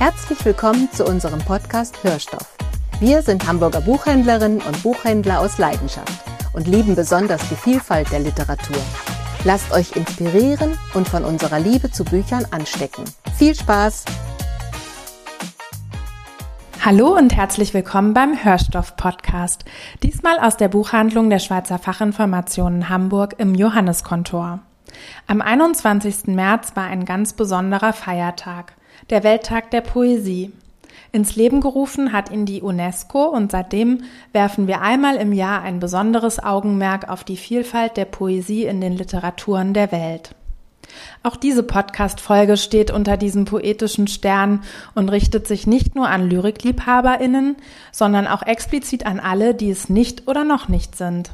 Herzlich willkommen zu unserem Podcast Hörstoff. Wir sind Hamburger Buchhändlerinnen und Buchhändler aus Leidenschaft und lieben besonders die Vielfalt der Literatur. Lasst euch inspirieren und von unserer Liebe zu Büchern anstecken. Viel Spaß! Hallo und herzlich willkommen beim Hörstoff-Podcast. Diesmal aus der Buchhandlung der Schweizer Fachinformationen Hamburg im Johanneskontor. Am 21. März war ein ganz besonderer Feiertag, der Welttag der Poesie. Ins Leben gerufen hat ihn die UNESCO und seitdem werfen wir einmal im Jahr ein besonderes Augenmerk auf die Vielfalt der Poesie in den Literaturen der Welt. Auch diese Podcast-Folge steht unter diesem poetischen Stern und richtet sich nicht nur an Lyrikliebhaberinnen, sondern auch explizit an alle, die es nicht oder noch nicht sind.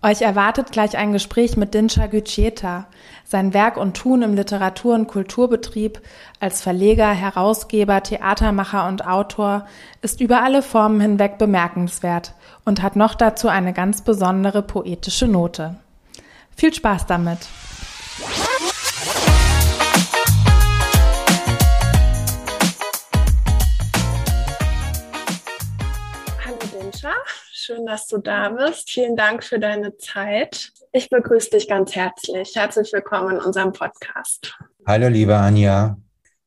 Euch erwartet gleich ein Gespräch mit Dinscha Gütscheta. Sein Werk und Tun im Literatur- und Kulturbetrieb als Verleger, Herausgeber, Theatermacher und Autor ist über alle Formen hinweg bemerkenswert und hat noch dazu eine ganz besondere poetische Note. Viel Spaß damit! Schön, dass du da bist. Vielen Dank für deine Zeit. Ich begrüße dich ganz herzlich. Herzlich willkommen in unserem Podcast. Hallo, liebe Anja.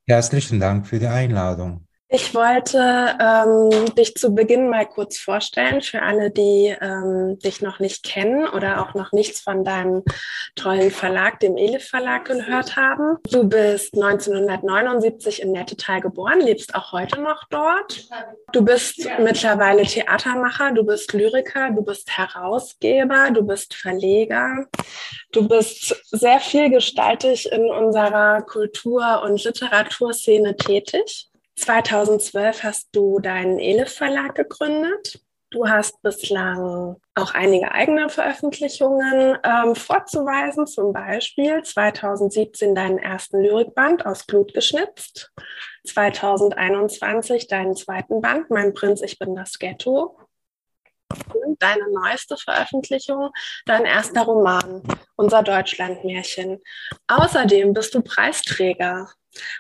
Herzlichen Dank für die Einladung. Ich wollte ähm, dich zu Beginn mal kurz vorstellen für alle, die ähm, dich noch nicht kennen oder auch noch nichts von deinem tollen Verlag, dem Elif Verlag, gehört haben. Du bist 1979 in Nettetal geboren, lebst auch heute noch dort. Du bist mittlerweile Theatermacher, du bist Lyriker, du bist Herausgeber, du bist Verleger. Du bist sehr vielgestaltig in unserer Kultur- und Literaturszene tätig. 2012 hast du deinen Elif Verlag gegründet. Du hast bislang auch einige eigene Veröffentlichungen ähm, vorzuweisen, zum Beispiel 2017 deinen ersten Lyrikband aus Blut geschnitzt, 2021 deinen zweiten Band, Mein Prinz, ich bin das Ghetto, deine neueste Veröffentlichung, dein erster Roman, Unser Deutschlandmärchen. Außerdem bist du Preisträger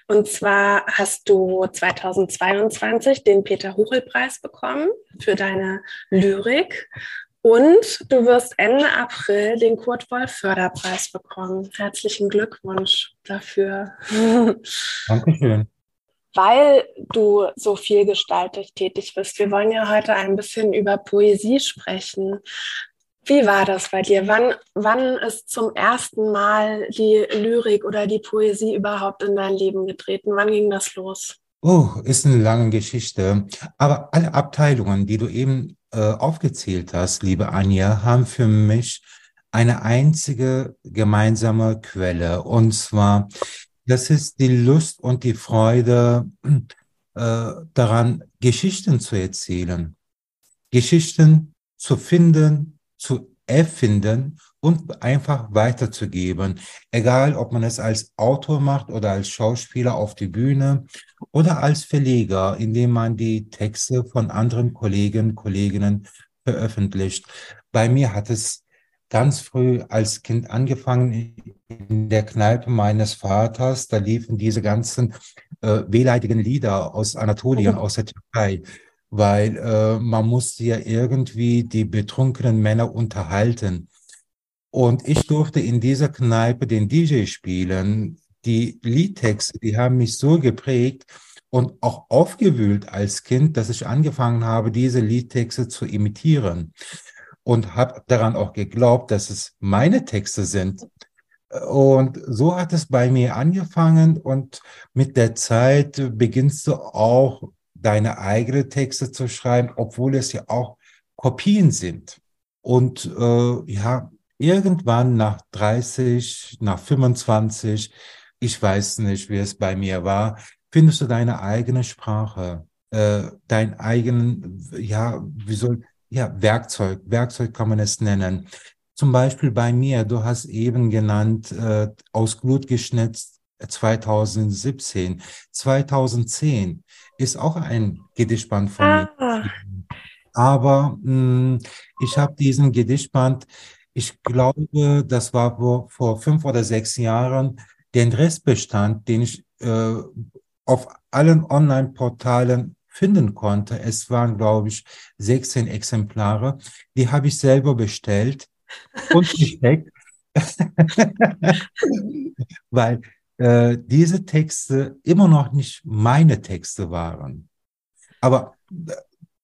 und zwar hast du 2022 den Peter-Huchel-Preis bekommen für deine Lyrik. Und du wirst Ende April den Kurt Wolf Förderpreis bekommen. Herzlichen Glückwunsch dafür. Dankeschön. Weil du so vielgestaltig tätig bist. Wir wollen ja heute ein bisschen über Poesie sprechen. Wie war das bei dir? Wann, wann ist zum ersten Mal die Lyrik oder die Poesie überhaupt in dein Leben getreten? Wann ging das los? Oh, ist eine lange Geschichte. Aber alle Abteilungen, die du eben äh, aufgezählt hast, liebe Anja, haben für mich eine einzige gemeinsame Quelle. Und zwar, das ist die Lust und die Freude äh, daran, Geschichten zu erzählen. Geschichten zu finden, zu erfinden und einfach weiterzugeben. Egal, ob man es als Autor macht oder als Schauspieler auf die Bühne oder als Verleger, indem man die Texte von anderen Kollegen, Kolleginnen veröffentlicht. Bei mir hat es ganz früh als Kind angefangen in der Kneipe meines Vaters. Da liefen diese ganzen äh, wehleidigen Lieder aus Anatolien, aus der Türkei weil äh, man musste ja irgendwie die betrunkenen Männer unterhalten. Und ich durfte in dieser Kneipe den DJ spielen. Die Liedtexte, die haben mich so geprägt und auch aufgewühlt als Kind, dass ich angefangen habe, diese Liedtexte zu imitieren. Und habe daran auch geglaubt, dass es meine Texte sind. Und so hat es bei mir angefangen und mit der Zeit beginnst du auch deine eigenen Texte zu schreiben, obwohl es ja auch Kopien sind. Und äh, ja, irgendwann nach 30, nach 25, ich weiß nicht, wie es bei mir war, findest du deine eigene Sprache, äh, dein eigenen, ja, wie soll, ja, Werkzeug, Werkzeug kann man es nennen. Zum Beispiel bei mir, du hast eben genannt, äh, aus Glut geschnitzt 2017. 2010 ist auch ein Gedichtband von ah. mir. Aber mh, hm, ich habe diesen Gedichtband, ich glaube, das war vor, vor fünf oder sechs Jahren, den Restbestand, den ich äh, auf allen Online-Portalen finden konnte. Es waren, glaube ich, 16 Exemplare. Die habe ich selber bestellt und gesteckt, weil äh, diese Texte immer noch nicht meine Texte waren. Aber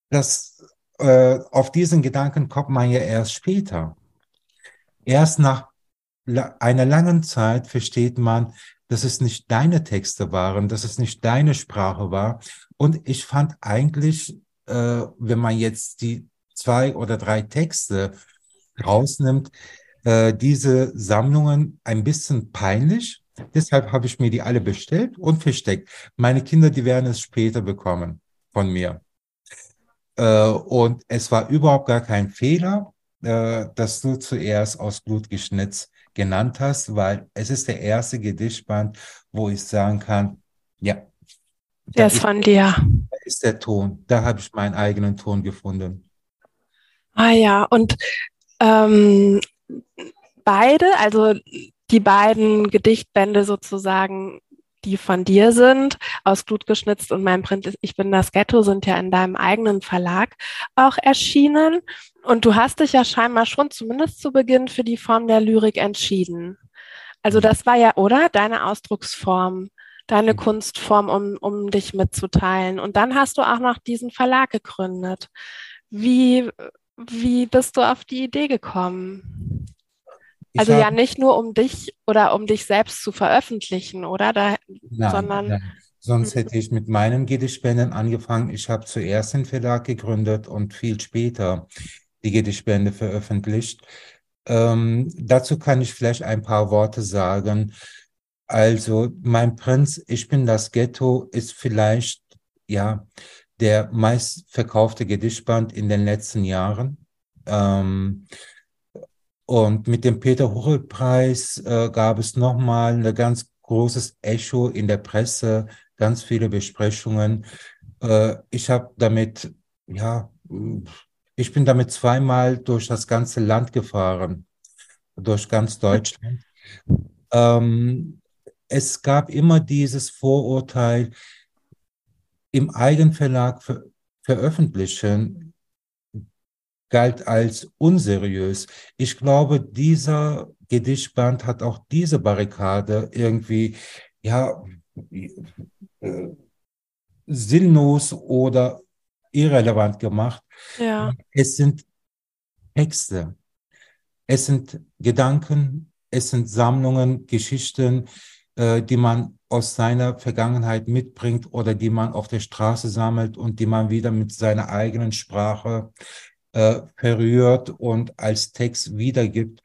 das, äh, auf diesen Gedanken kommt man ja erst später. Erst nach einer langen Zeit versteht man, dass es nicht deine Texte waren, dass es nicht deine Sprache war. Und ich fand eigentlich, äh, wenn man jetzt die zwei oder drei Texte rausnimmt, äh, diese Sammlungen ein bisschen peinlich. Deshalb habe ich mir die alle bestellt und versteckt. Meine Kinder, die werden es später bekommen von mir. Äh, und es war überhaupt gar kein Fehler, äh, dass du zuerst aus Blut geschnitzt genannt hast, weil es ist der erste Gedichtband, wo ich sagen kann, ja. Der ist von dir. Da ist der Ton. Da habe ich meinen eigenen Ton gefunden. Ah ja, und ähm, beide, also die beiden Gedichtbände sozusagen, die von dir sind, aus Blut geschnitzt und mein Print ist Ich bin das Ghetto, sind ja in deinem eigenen Verlag auch erschienen. Und du hast dich ja scheinbar schon zumindest zu Beginn für die Form der Lyrik entschieden. Also das war ja, oder? Deine Ausdrucksform, deine mhm. Kunstform, um, um dich mitzuteilen. Und dann hast du auch noch diesen Verlag gegründet. Wie, wie bist du auf die Idee gekommen? Ich also ja nicht nur um dich oder um dich selbst zu veröffentlichen, oder? Da, nein, sondern nein. Sonst hm. hätte ich mit meinen Gedichtspenden angefangen. Ich habe zuerst den Verlag gegründet und viel später die Gedichtbände veröffentlicht. Ähm, dazu kann ich vielleicht ein paar Worte sagen. Also, mein Prinz, ich bin das Ghetto, ist vielleicht, ja, der meistverkaufte Gedichtband in den letzten Jahren. Ähm, und mit dem Peter-Huchel-Preis äh, gab es nochmal ein ganz großes Echo in der Presse, ganz viele Besprechungen. Äh, ich habe damit, ja, ich bin damit zweimal durch das ganze Land gefahren, durch ganz Deutschland. Ähm, es gab immer dieses Vorurteil, im Eigenverlag ver veröffentlichen galt als unseriös. Ich glaube, dieser Gedichtband hat auch diese Barrikade irgendwie, ja, äh, sinnlos oder irrelevant gemacht. Ja. Es sind Texte, es sind Gedanken, es sind Sammlungen, Geschichten, äh, die man aus seiner Vergangenheit mitbringt oder die man auf der Straße sammelt und die man wieder mit seiner eigenen Sprache äh, verrührt und als Text wiedergibt.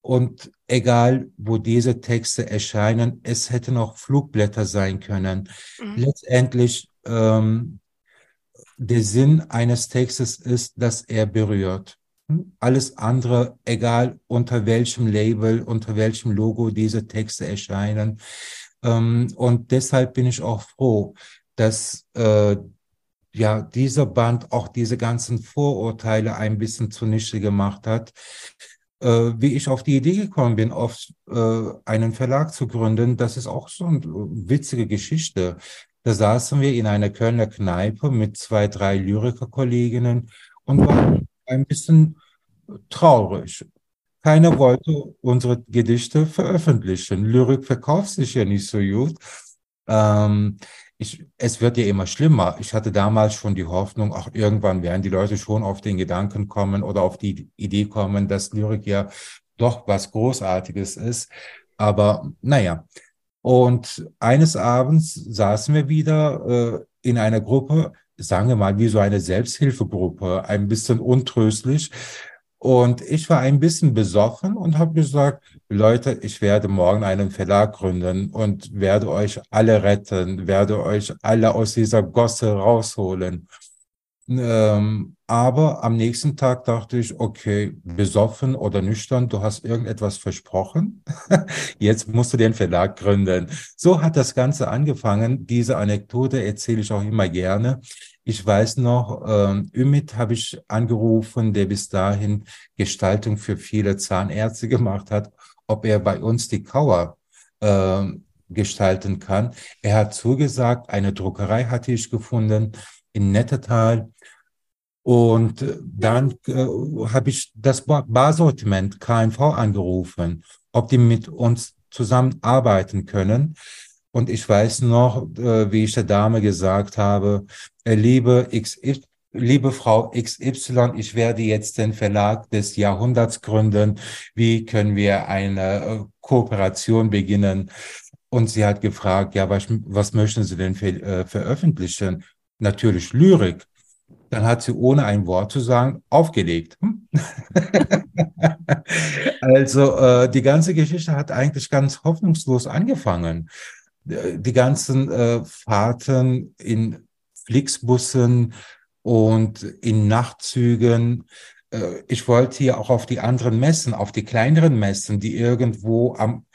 Und egal, wo diese Texte erscheinen, es hätten auch Flugblätter sein können. Mhm. Letztendlich, ähm, der Sinn eines Textes ist, dass er berührt. Alles andere, egal unter welchem Label, unter welchem Logo diese Texte erscheinen. Ähm, und deshalb bin ich auch froh, dass äh, ja dieser Band auch diese ganzen Vorurteile ein bisschen zunichte gemacht hat. Äh, wie ich auf die Idee gekommen bin, auf äh, einen Verlag zu gründen, das ist auch so eine witzige Geschichte. Da saßen wir in einer Kölner Kneipe mit zwei, drei Lyrikerkolleginnen und waren ein bisschen traurig. Keiner wollte unsere Gedichte veröffentlichen. Lyrik verkauft sich ja nicht so gut. Ähm, ich, es wird ja immer schlimmer. Ich hatte damals schon die Hoffnung, auch irgendwann werden die Leute schon auf den Gedanken kommen oder auf die Idee kommen, dass Lyrik ja doch was Großartiges ist. Aber naja. Und eines Abends saßen wir wieder äh, in einer Gruppe, sagen wir mal wie so eine Selbsthilfegruppe, ein bisschen untröstlich. Und ich war ein bisschen besoffen und habe gesagt, Leute, ich werde morgen einen Verlag gründen und werde euch alle retten, werde euch alle aus dieser Gosse rausholen. Ähm, aber am nächsten Tag dachte ich, okay, besoffen oder nüchtern, du hast irgendetwas versprochen. Jetzt musst du den Verlag gründen. So hat das Ganze angefangen. Diese Anekdote erzähle ich auch immer gerne. Ich weiß noch, ähm, Ümit habe ich angerufen, der bis dahin Gestaltung für viele Zahnärzte gemacht hat, ob er bei uns die Kauer ähm, gestalten kann. Er hat zugesagt, eine Druckerei hatte ich gefunden in Nettetal. Und dann äh, habe ich das Barsortiment KNV angerufen, ob die mit uns zusammenarbeiten können. Und ich weiß noch, äh, wie ich der Dame gesagt habe, äh, liebe XY, liebe Frau XY, ich werde jetzt den Verlag des Jahrhunderts gründen. Wie können wir eine äh, Kooperation beginnen? Und sie hat gefragt, ja, was, was möchten Sie denn ver äh, veröffentlichen? Natürlich Lyrik. Dann hat sie ohne ein Wort zu sagen aufgelegt. Hm? also äh, die ganze Geschichte hat eigentlich ganz hoffnungslos angefangen. Äh, die ganzen äh, Fahrten in Flixbussen und in Nachtzügen. Äh, ich wollte hier auch auf die anderen Messen, auf die kleineren Messen, die irgendwo am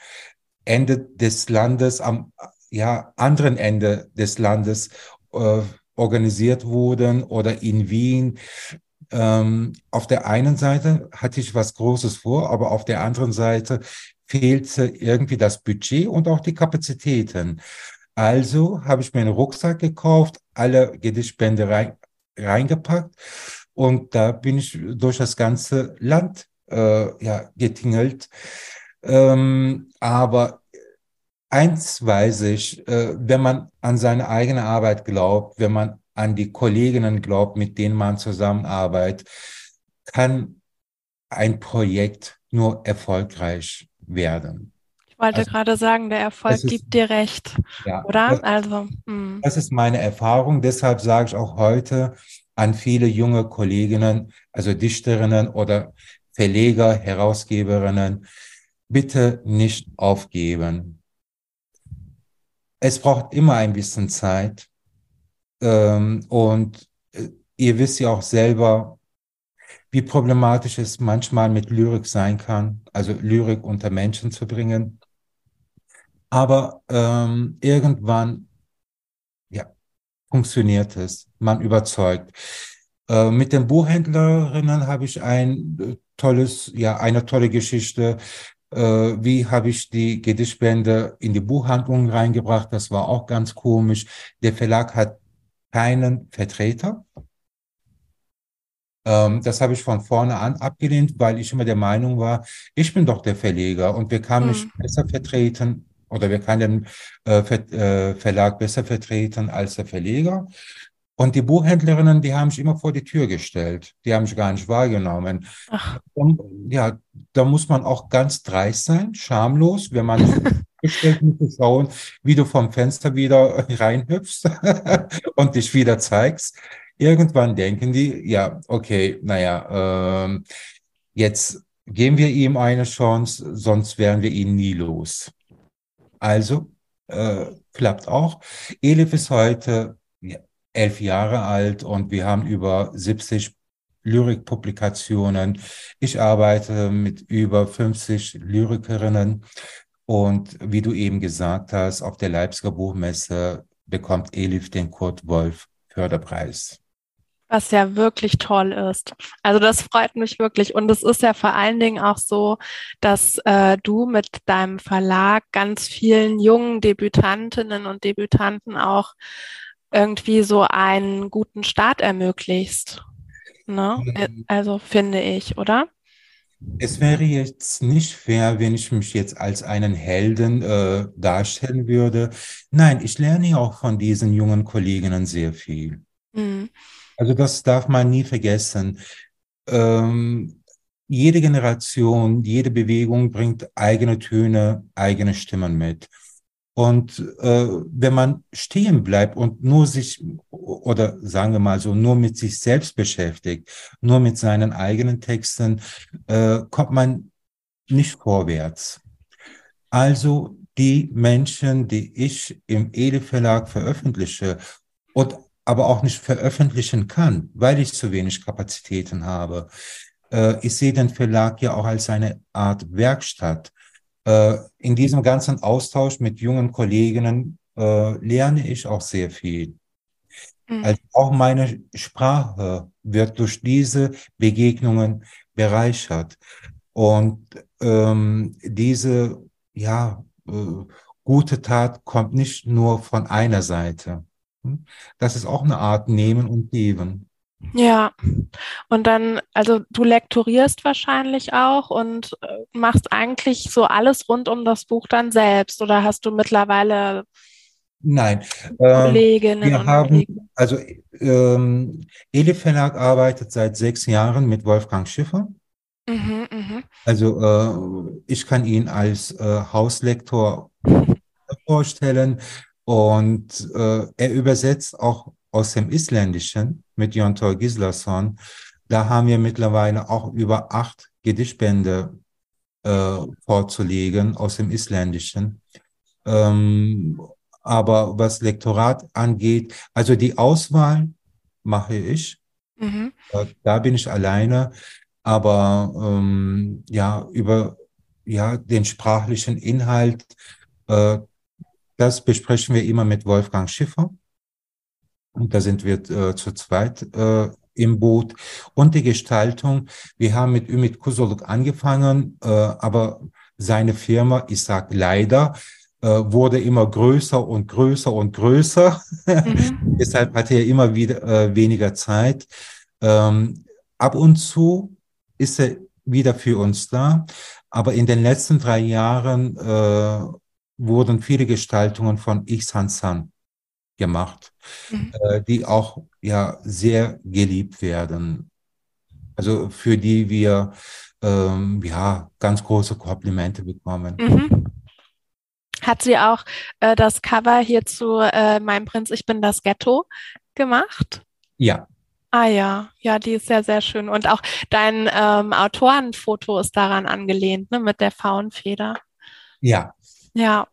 Ende des Landes, am ja, anderen Ende des Landes äh, organisiert wurden oder in Wien. Ähm, auf der einen Seite hatte ich was Großes vor, aber auf der anderen Seite fehlte irgendwie das Budget und auch die Kapazitäten. Also habe ich mir einen Rucksack gekauft, alle Gedichtbände rein, reingepackt und da bin ich durch das ganze Land äh, ja, getingelt. Ähm, aber eins weiß ich, äh, wenn man an seine eigene Arbeit glaubt, wenn man an die Kolleginnen glaubt, mit denen man zusammenarbeitet, kann ein Projekt nur erfolgreich werden. Ich wollte also, gerade sagen, der Erfolg ist, gibt dir recht, ja, oder? Das, also, mh. Hm. das ist meine Erfahrung. Deshalb sage ich auch heute an viele junge Kolleginnen, also Dichterinnen oder Verleger, Herausgeberinnen, bitte nicht aufgeben. Es braucht immer ein bisschen Zeit. Ähm, und äh, ihr wisst ja auch selber, wie problematisch es manchmal mit Lyrik sein kann, also Lyrik unter Menschen zu bringen. Aber ähm, irgendwann ja, funktioniert es, man überzeugt. Äh, mit den Buchhändlerinnen habe ich ein äh, tolles, ja, eine tolle Geschichte. Äh, wie habe ich die Gedichtbände in die Buchhandlung reingebracht? Das war auch ganz komisch. Der Verlag hat keinen Vertreter. Ähm, das habe ich von vorne an abgelehnt, weil ich immer der Meinung war, ich bin doch der Verleger und wir kann mich mhm. besser vertreten oder wir kann den äh, Ver äh, Verlag besser vertreten als der Verleger. Und die Buchhändlerinnen, die haben sich immer vor die Tür gestellt. Die haben sich gar nicht wahrgenommen. Und, ja, da muss man auch ganz dreist sein, schamlos, wenn man gestellt muss schauen, wie du vom Fenster wieder reinhüpfst und dich wieder zeigst. Irgendwann denken die, ja, okay, naja, ähm, jetzt geben wir ihm eine Chance, sonst wären wir ihn nie los. Also äh, klappt auch. Elif ist heute elf Jahre alt und wir haben über 70 Lyrikpublikationen. Ich arbeite mit über 50 Lyrikerinnen und wie du eben gesagt hast, auf der Leipziger Buchmesse bekommt Elif den Kurt Wolf Förderpreis. Was ja wirklich toll ist. Also das freut mich wirklich. Und es ist ja vor allen Dingen auch so, dass äh, du mit deinem Verlag ganz vielen jungen Debütantinnen und Debütanten auch irgendwie so einen guten Start ermöglichst. Ne? Mhm. Also finde ich, oder? Es wäre jetzt nicht fair, wenn ich mich jetzt als einen Helden äh, darstellen würde. Nein, ich lerne ja auch von diesen jungen Kolleginnen sehr viel. Mhm. Also das darf man nie vergessen. Ähm, jede Generation, jede Bewegung bringt eigene Töne, eigene Stimmen mit. Und äh, wenn man stehen bleibt und nur sich, oder sagen wir mal so, nur mit sich selbst beschäftigt, nur mit seinen eigenen Texten, äh, kommt man nicht vorwärts. Also die Menschen, die ich im Ede Verlag veröffentliche und aber auch nicht veröffentlichen kann, weil ich zu wenig Kapazitäten habe. Äh, ich sehe den Verlag ja auch als eine Art Werkstatt. Äh, in diesem ganzen Austausch mit jungen Kolleginnen äh, lerne ich auch sehr viel. Mhm. Also auch meine Sprache wird durch diese Begegnungen bereichert. Und ähm, diese ja, äh, gute Tat kommt nicht nur von einer Seite. Hm? Das ist auch eine Art Nehmen und Geben. Ja, und dann, also du lektorierst wahrscheinlich auch und äh, machst eigentlich so alles rund um das Buch dann selbst oder hast du mittlerweile Nein, ähm, Kolleginnen wir und haben, Kollegen? also ähm, Eli Verlag arbeitet seit sechs Jahren mit Wolfgang Schiffer. Mhm, mh. Also äh, ich kann ihn als äh, Hauslektor vorstellen und äh, er übersetzt auch aus dem Isländischen mit Jontor Gislason. Da haben wir mittlerweile auch über acht Gedichtbände äh, vorzulegen aus dem Isländischen. Ähm, aber was Lektorat angeht, also die Auswahl mache ich. Mhm. Äh, da bin ich alleine. Aber ähm, ja, über ja, den sprachlichen Inhalt, äh, das besprechen wir immer mit Wolfgang Schiffer. Und da sind wir äh, zu zweit äh, im Boot. Und die Gestaltung, wir haben mit Ümit Kusoluk angefangen, äh, aber seine Firma, ich sag leider, äh, wurde immer größer und größer und größer. Mhm. Deshalb hatte er immer wieder äh, weniger Zeit. Ähm, ab und zu ist er wieder für uns da. Aber in den letzten drei Jahren äh, wurden viele Gestaltungen von Ihsan San gemacht, mhm. äh, die auch ja sehr geliebt werden. Also für die wir ähm, ja ganz große Komplimente bekommen. Mhm. Hat sie auch äh, das Cover hier zu äh, Mein Prinz, ich bin das Ghetto gemacht? Ja. Ah ja, ja, die ist sehr, sehr schön. Und auch dein ähm, Autorenfoto ist daran angelehnt, ne, mit der Faunfeder. Ja. Ja.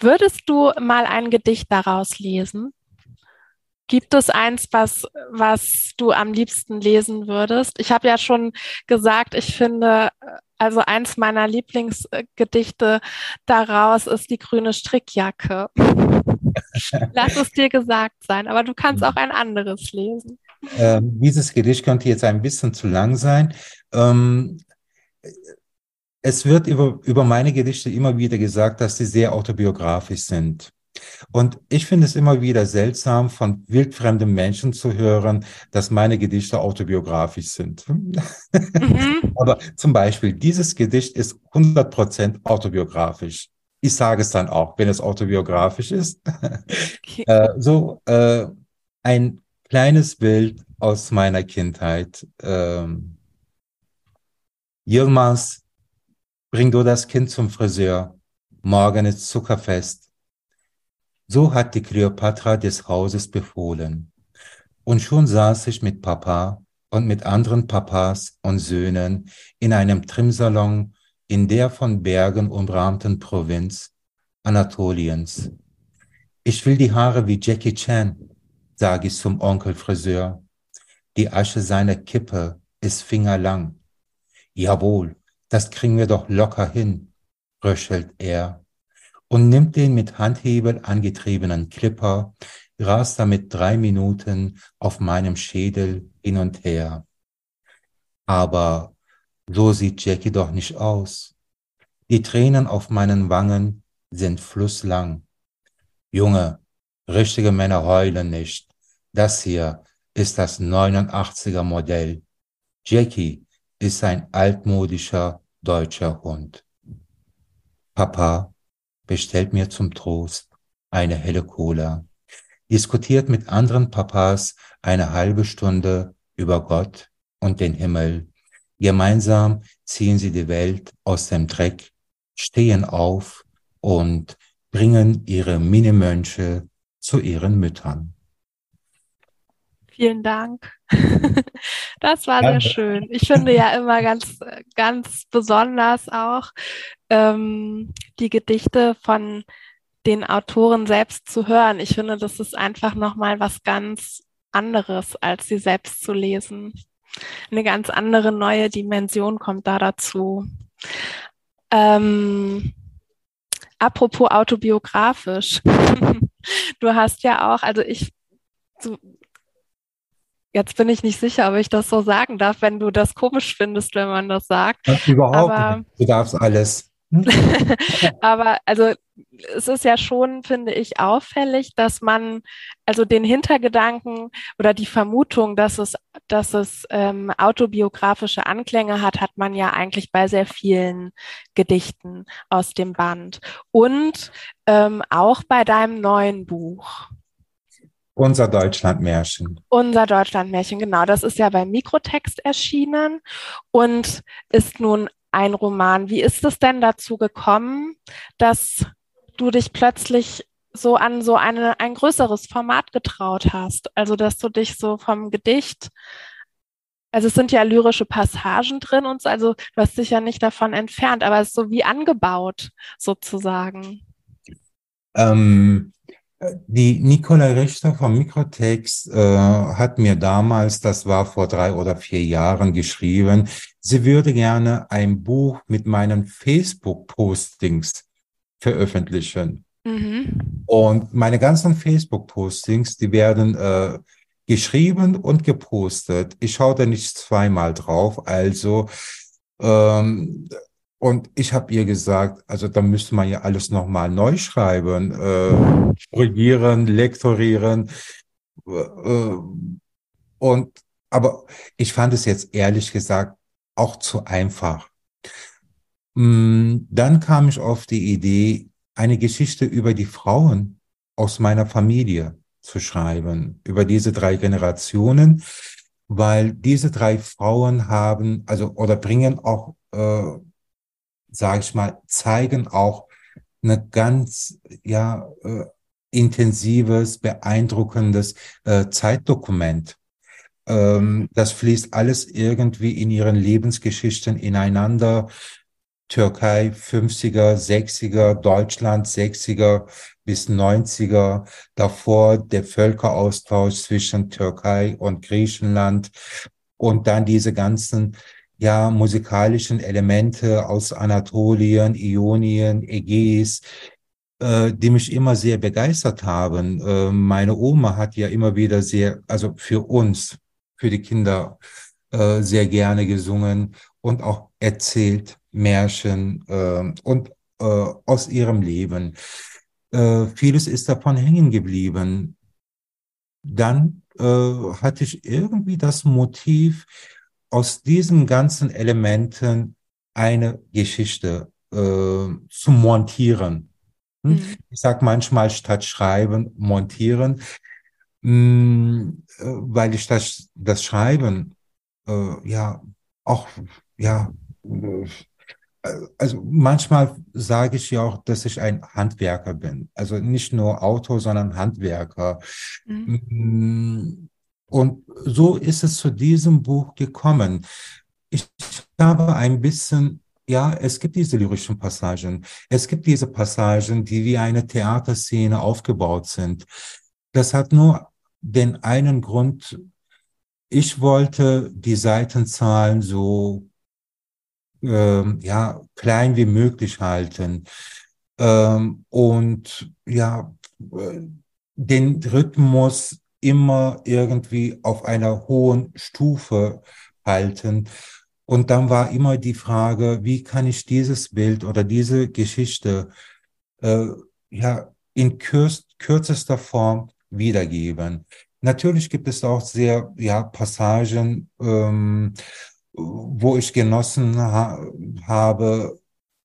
Würdest du mal ein Gedicht daraus lesen? Gibt es eins, was, was du am liebsten lesen würdest? Ich habe ja schon gesagt, ich finde, also eins meiner Lieblingsgedichte daraus ist die grüne Strickjacke. Lass es dir gesagt sein, aber du kannst auch ein anderes lesen. Ähm, dieses Gedicht könnte jetzt ein bisschen zu lang sein. Ähm, es wird über, über meine Gedichte immer wieder gesagt, dass sie sehr autobiografisch sind. Und ich finde es immer wieder seltsam, von wildfremden Menschen zu hören, dass meine Gedichte autobiografisch sind. Mhm. Aber zum Beispiel, dieses Gedicht ist 100% autobiografisch. Ich sage es dann auch, wenn es autobiografisch ist. Okay. äh, so äh, ein kleines Bild aus meiner Kindheit. Ähm, Yilmaz, bring du das Kind zum Friseur. Morgen ist Zuckerfest. So hat die Kleopatra des Hauses befohlen. Und schon saß ich mit Papa und mit anderen Papas und Söhnen in einem Trimsalon in der von Bergen umrahmten Provinz Anatoliens. Ich will die Haare wie Jackie Chan, sage ich zum Onkel Friseur. Die Asche seiner Kippe ist fingerlang. Jawohl, das kriegen wir doch locker hin, röchelt er und nimmt den mit Handhebel angetriebenen Clipper, rast damit drei Minuten auf meinem Schädel hin und her. Aber so sieht Jackie doch nicht aus. Die Tränen auf meinen Wangen sind flusslang. Junge, richtige Männer heulen nicht. Das hier ist das 89er Modell. Jackie ist ein altmodischer deutscher Hund. Papa bestellt mir zum Trost eine helle Cola, diskutiert mit anderen Papas eine halbe Stunde über Gott und den Himmel. Gemeinsam ziehen sie die Welt aus dem Dreck, stehen auf und bringen ihre Minimönche zu ihren Müttern. Vielen Dank. Das war sehr schön. Ich finde ja immer ganz, ganz besonders auch ähm, die Gedichte von den Autoren selbst zu hören. Ich finde, das ist einfach nochmal was ganz anderes, als sie selbst zu lesen. Eine ganz andere neue Dimension kommt da dazu. Ähm, apropos autobiografisch. du hast ja auch, also ich, du, Jetzt bin ich nicht sicher, ob ich das so sagen darf, wenn du das komisch findest, wenn man das sagt. überhaupt Aber, nicht. Du darfst alles. Aber also es ist ja schon, finde ich, auffällig, dass man also den Hintergedanken oder die Vermutung, dass es, dass es ähm, autobiografische Anklänge hat, hat man ja eigentlich bei sehr vielen Gedichten aus dem Band. Und ähm, auch bei deinem neuen Buch. Unser Deutschlandmärchen. Unser Deutschlandmärchen, genau. Das ist ja beim Mikrotext erschienen und ist nun ein Roman. Wie ist es denn dazu gekommen, dass du dich plötzlich so an so eine, ein größeres Format getraut hast? Also, dass du dich so vom Gedicht, also es sind ja lyrische Passagen drin und so, also du hast dich ja nicht davon entfernt, aber es ist so wie angebaut sozusagen. Ähm, die Nicola Richter vom Mikrotext äh, hat mir damals, das war vor drei oder vier Jahren, geschrieben, sie würde gerne ein Buch mit meinen Facebook-Postings veröffentlichen. Mhm. Und meine ganzen Facebook-Postings, die werden äh, geschrieben und gepostet. Ich schaue da nicht zweimal drauf, also ähm, und ich habe ihr gesagt, also da müsste man ja alles nochmal neu schreiben, äh, korrigieren, lektorieren. Äh, und aber ich fand es jetzt ehrlich gesagt auch zu einfach. Mm, dann kam ich auf die Idee, eine Geschichte über die Frauen aus meiner Familie zu schreiben, über diese drei Generationen, weil diese drei Frauen haben, also oder bringen auch äh, sage ich mal, zeigen auch eine ganz, ja, äh, intensives, beeindruckendes äh, Zeitdokument. Ähm, das fließt alles irgendwie in ihren Lebensgeschichten ineinander. Türkei 50er, 60er, Deutschland 60er bis 90er, davor der Völkeraustausch zwischen Türkei und Griechenland und dann diese ganzen ja, musikalischen Elemente aus Anatolien, Ionien, Ägäis, äh, die mich immer sehr begeistert haben. Äh, meine Oma hat ja immer wieder sehr, also für uns, für die Kinder, äh, sehr gerne gesungen und auch erzählt Märchen äh, und äh, aus ihrem Leben. Äh, vieles ist davon hängen geblieben. Dann äh, hatte ich irgendwie das Motiv, aus diesen ganzen Elementen eine Geschichte äh, zu montieren. Hm? Mhm. Ich sage manchmal statt schreiben, montieren, mh, hm, äh, weil ich das, das Schreiben äh, ja auch, ja, äh, also manchmal sage ich ja auch, dass ich ein Handwerker bin. Also nicht nur Autor, sondern Handwerker. Mhm. Und so ist es zu diesem Buch gekommen. Ich habe ein bisschen, ja, es gibt diese lyrischen Passagen. Es gibt diese Passagen, die wie eine Theaterszene aufgebaut sind. Das hat nur den einen Grund, ich wollte die Seitenzahlen so ähm, ja klein wie möglich halten ähm, und ja äh, den Rhythmus immer irgendwie auf einer hohen Stufe halten. Und dann war immer die Frage, wie kann ich dieses Bild oder diese Geschichte äh, ja in kürz, kürzester Form wiedergeben. Natürlich gibt es auch sehr ja Passagen, ähm, wo ich genossen ha habe,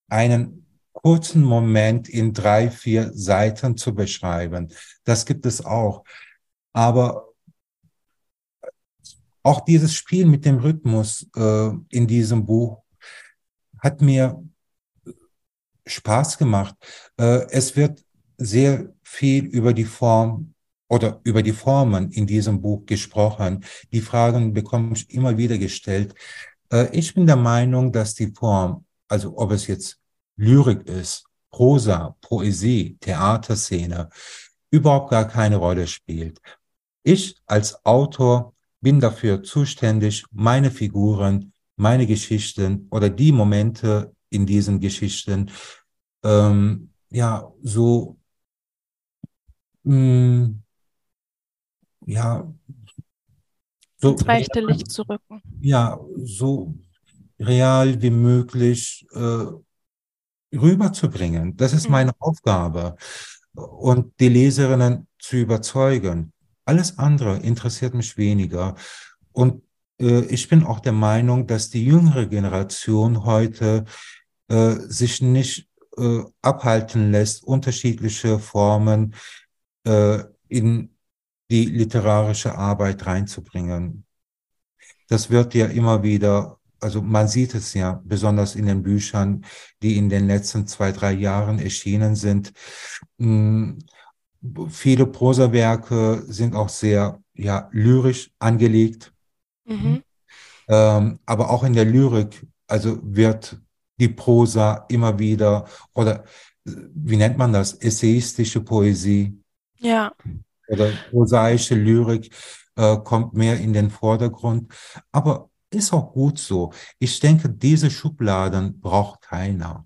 einen kurzen Moment in drei, vier Seiten zu beschreiben. Das gibt es auch. Aber auch dieses Spiel mit dem Rhythmus äh, in diesem Buch hat mir Spaß gemacht. Äh, es wird sehr viel über die Form oder über die Formen in diesem Buch gesprochen. Die Fragen bekomme ich immer wieder gestellt. Äh, ich bin der Meinung, dass die Form, also ob es jetzt Lyrik ist, Prosa, Poesie, Theaterszene, überhaupt gar keine Rolle spielt. Ich als Autor bin dafür zuständig, meine Figuren, meine Geschichten oder die Momente in diesen Geschichten ähm, ja so mh, mm, ja so Licht zu rücken. Ja, so real wie möglich äh, rüberzubringen. Das ist Mhm. meine Aufgabe. Und die Leserinnen zu überzeugen. Alles andere interessiert mich weniger. Und äh, ich bin auch der Meinung, dass die jüngere Generation heute äh, sich nicht äh, abhalten lässt, unterschiedliche Formen äh, in die literarische Arbeit reinzubringen. Das wird ja immer wieder, also man sieht es ja besonders in den Büchern, die in den letzten zwei, drei Jahren erschienen sind. Mh, viele Prosawerke sind auch sehr ja, lyrisch angelegt. Mhm. Ähm, aber auch in der Lyrik, also wird die Prosa immer wieder, oder wie nennt man das, essayistische Poesie Ja. oder prosaische Lyrik äh, kommt mehr in den Vordergrund. Aber ist auch gut so. Ich denke, diese Schubladen braucht keiner.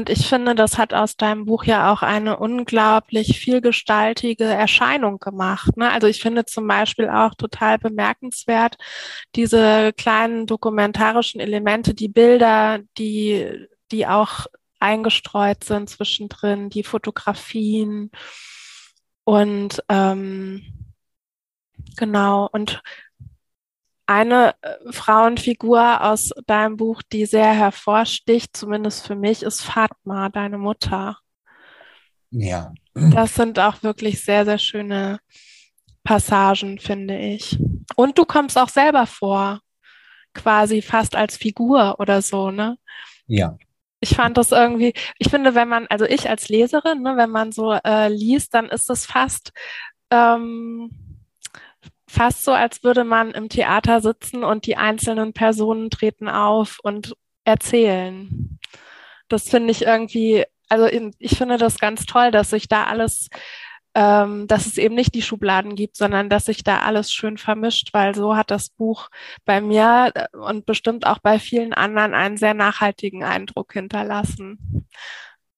Und ich finde, das hat aus deinem Buch ja auch eine unglaublich vielgestaltige Erscheinung gemacht. Ne? Also ich finde zum Beispiel auch total bemerkenswert diese kleinen dokumentarischen Elemente, die Bilder, die, die auch eingestreut sind zwischendrin, die Fotografien und ähm, genau und eine äh, Frauenfigur aus deinem Buch, die sehr hervorsticht, zumindest für mich, ist Fatma, deine Mutter. Ja. Das sind auch wirklich sehr, sehr schöne Passagen, finde ich. Und du kommst auch selber vor, quasi fast als Figur oder so, ne? Ja. Ich fand das irgendwie, ich finde, wenn man, also ich als Leserin, ne, wenn man so äh, liest, dann ist das fast ähm, fast so, als würde man im Theater sitzen und die einzelnen Personen treten auf und erzählen. Das finde ich irgendwie, also ich finde das ganz toll, dass sich da alles, ähm, dass es eben nicht die Schubladen gibt, sondern dass sich da alles schön vermischt, weil so hat das Buch bei mir äh, und bestimmt auch bei vielen anderen einen sehr nachhaltigen Eindruck hinterlassen.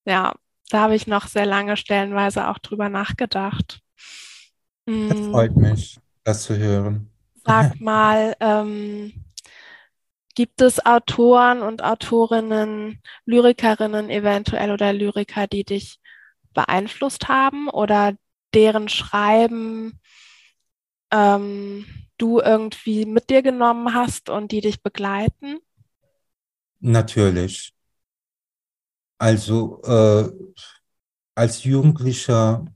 Ja, da habe ich noch sehr lange stellenweise auch drüber nachgedacht. Das Mm. freut mich, das zu hören. Sag mal, ähm, gibt es Autoren und Autorinnen, Lyrikerinnen eventuell oder Lyriker, die dich beeinflusst haben oder deren Schreiben ähm, du irgendwie mit dir genommen hast und die dich begleiten? Natürlich. Also äh, als Jugendlicher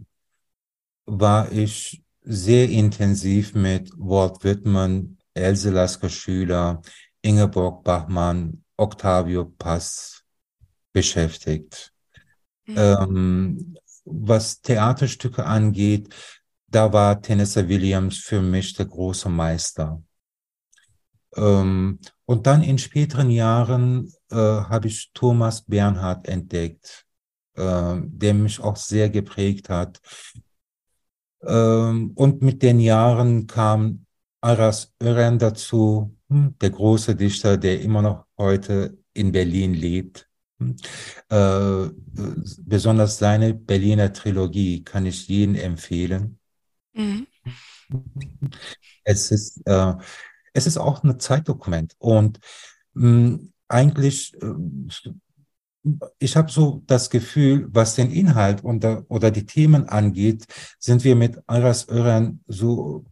war ich sehr intensiv mit Walt Whitman, Else Lasker Schüler, Ingeborg Bachmann, Octavio Paz beschäftigt. Mhm. Ähm, was Theaterstücke angeht, da war Tennessee Williams für mich der große Meister. Ähm, und dann in späteren Jahren äh, habe ich Thomas Bernhard entdeckt, äh, der mich auch sehr geprägt hat. Ähm, und mit den Jahren kam Aras Ören dazu, hm, der große Dichter, der immer noch heute in Berlin lebt. Hm. Äh, besonders seine Berliner Trilogie kann ich jedem empfehlen. Mhm. Es ist, äh, es ist auch ein Zeitdokument und mh, eigentlich, äh, ich habe so das Gefühl, was den Inhalt oder, oder die Themen angeht, sind wir mit Aras Ören so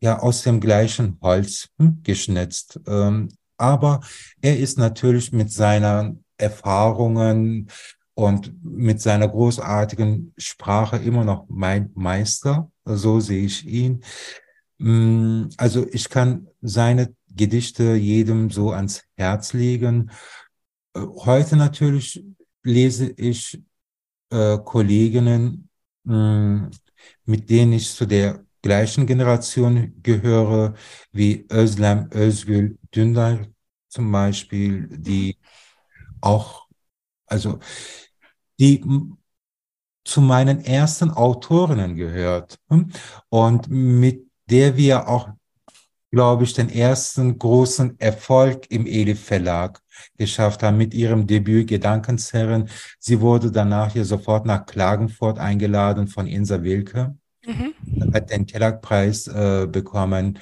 ja aus dem gleichen Holz hm, geschnitzt. Ähm, aber er ist natürlich mit seinen Erfahrungen und mit seiner großartigen Sprache immer noch mein Meister. So sehe ich ihn. Mm, Also ich kann seine Gedichte jedem so ans Herz legen. Äh, Heute natürlich lese ich äh, Kolleginnen, mh, mit denen ich zu der gleichen Generation gehöre, wie Özlem Özgül Dündar zum Beispiel, die auch, also die zu meinen ersten Autorinnen gehört hm? und mit der wir auch, glaube ich, den ersten großen Erfolg im Elif Verlag geschafft haben mit ihrem Debüt Gedankenszerren. Sie wurde danach hier sofort nach Klagenfurt eingeladen von Insa Wilke, Mhm. hat den Kellerpreis äh, bekommen.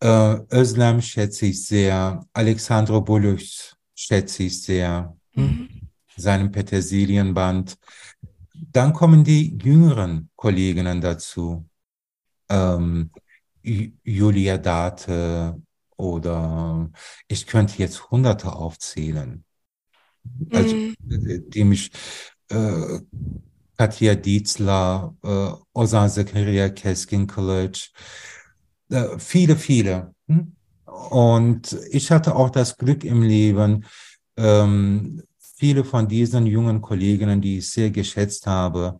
Äh, Özlem schätze ich sehr, Alexandro Bulus schätze ich sehr. mhm. seinem Petersilienband. Dann kommen die jüngeren Kolleginnen dazu. Ähm, Julia Date oder ich könnte jetzt Hunderte aufzählen. Also, mhm. die mich äh, Katja Dietzler, äh, Ozan Zakaria Keskin College, äh, viele, viele. Hm? Und ich hatte auch das Glück im Leben, ähm, viele von diesen jungen Kolleginnen, die ich sehr geschätzt habe,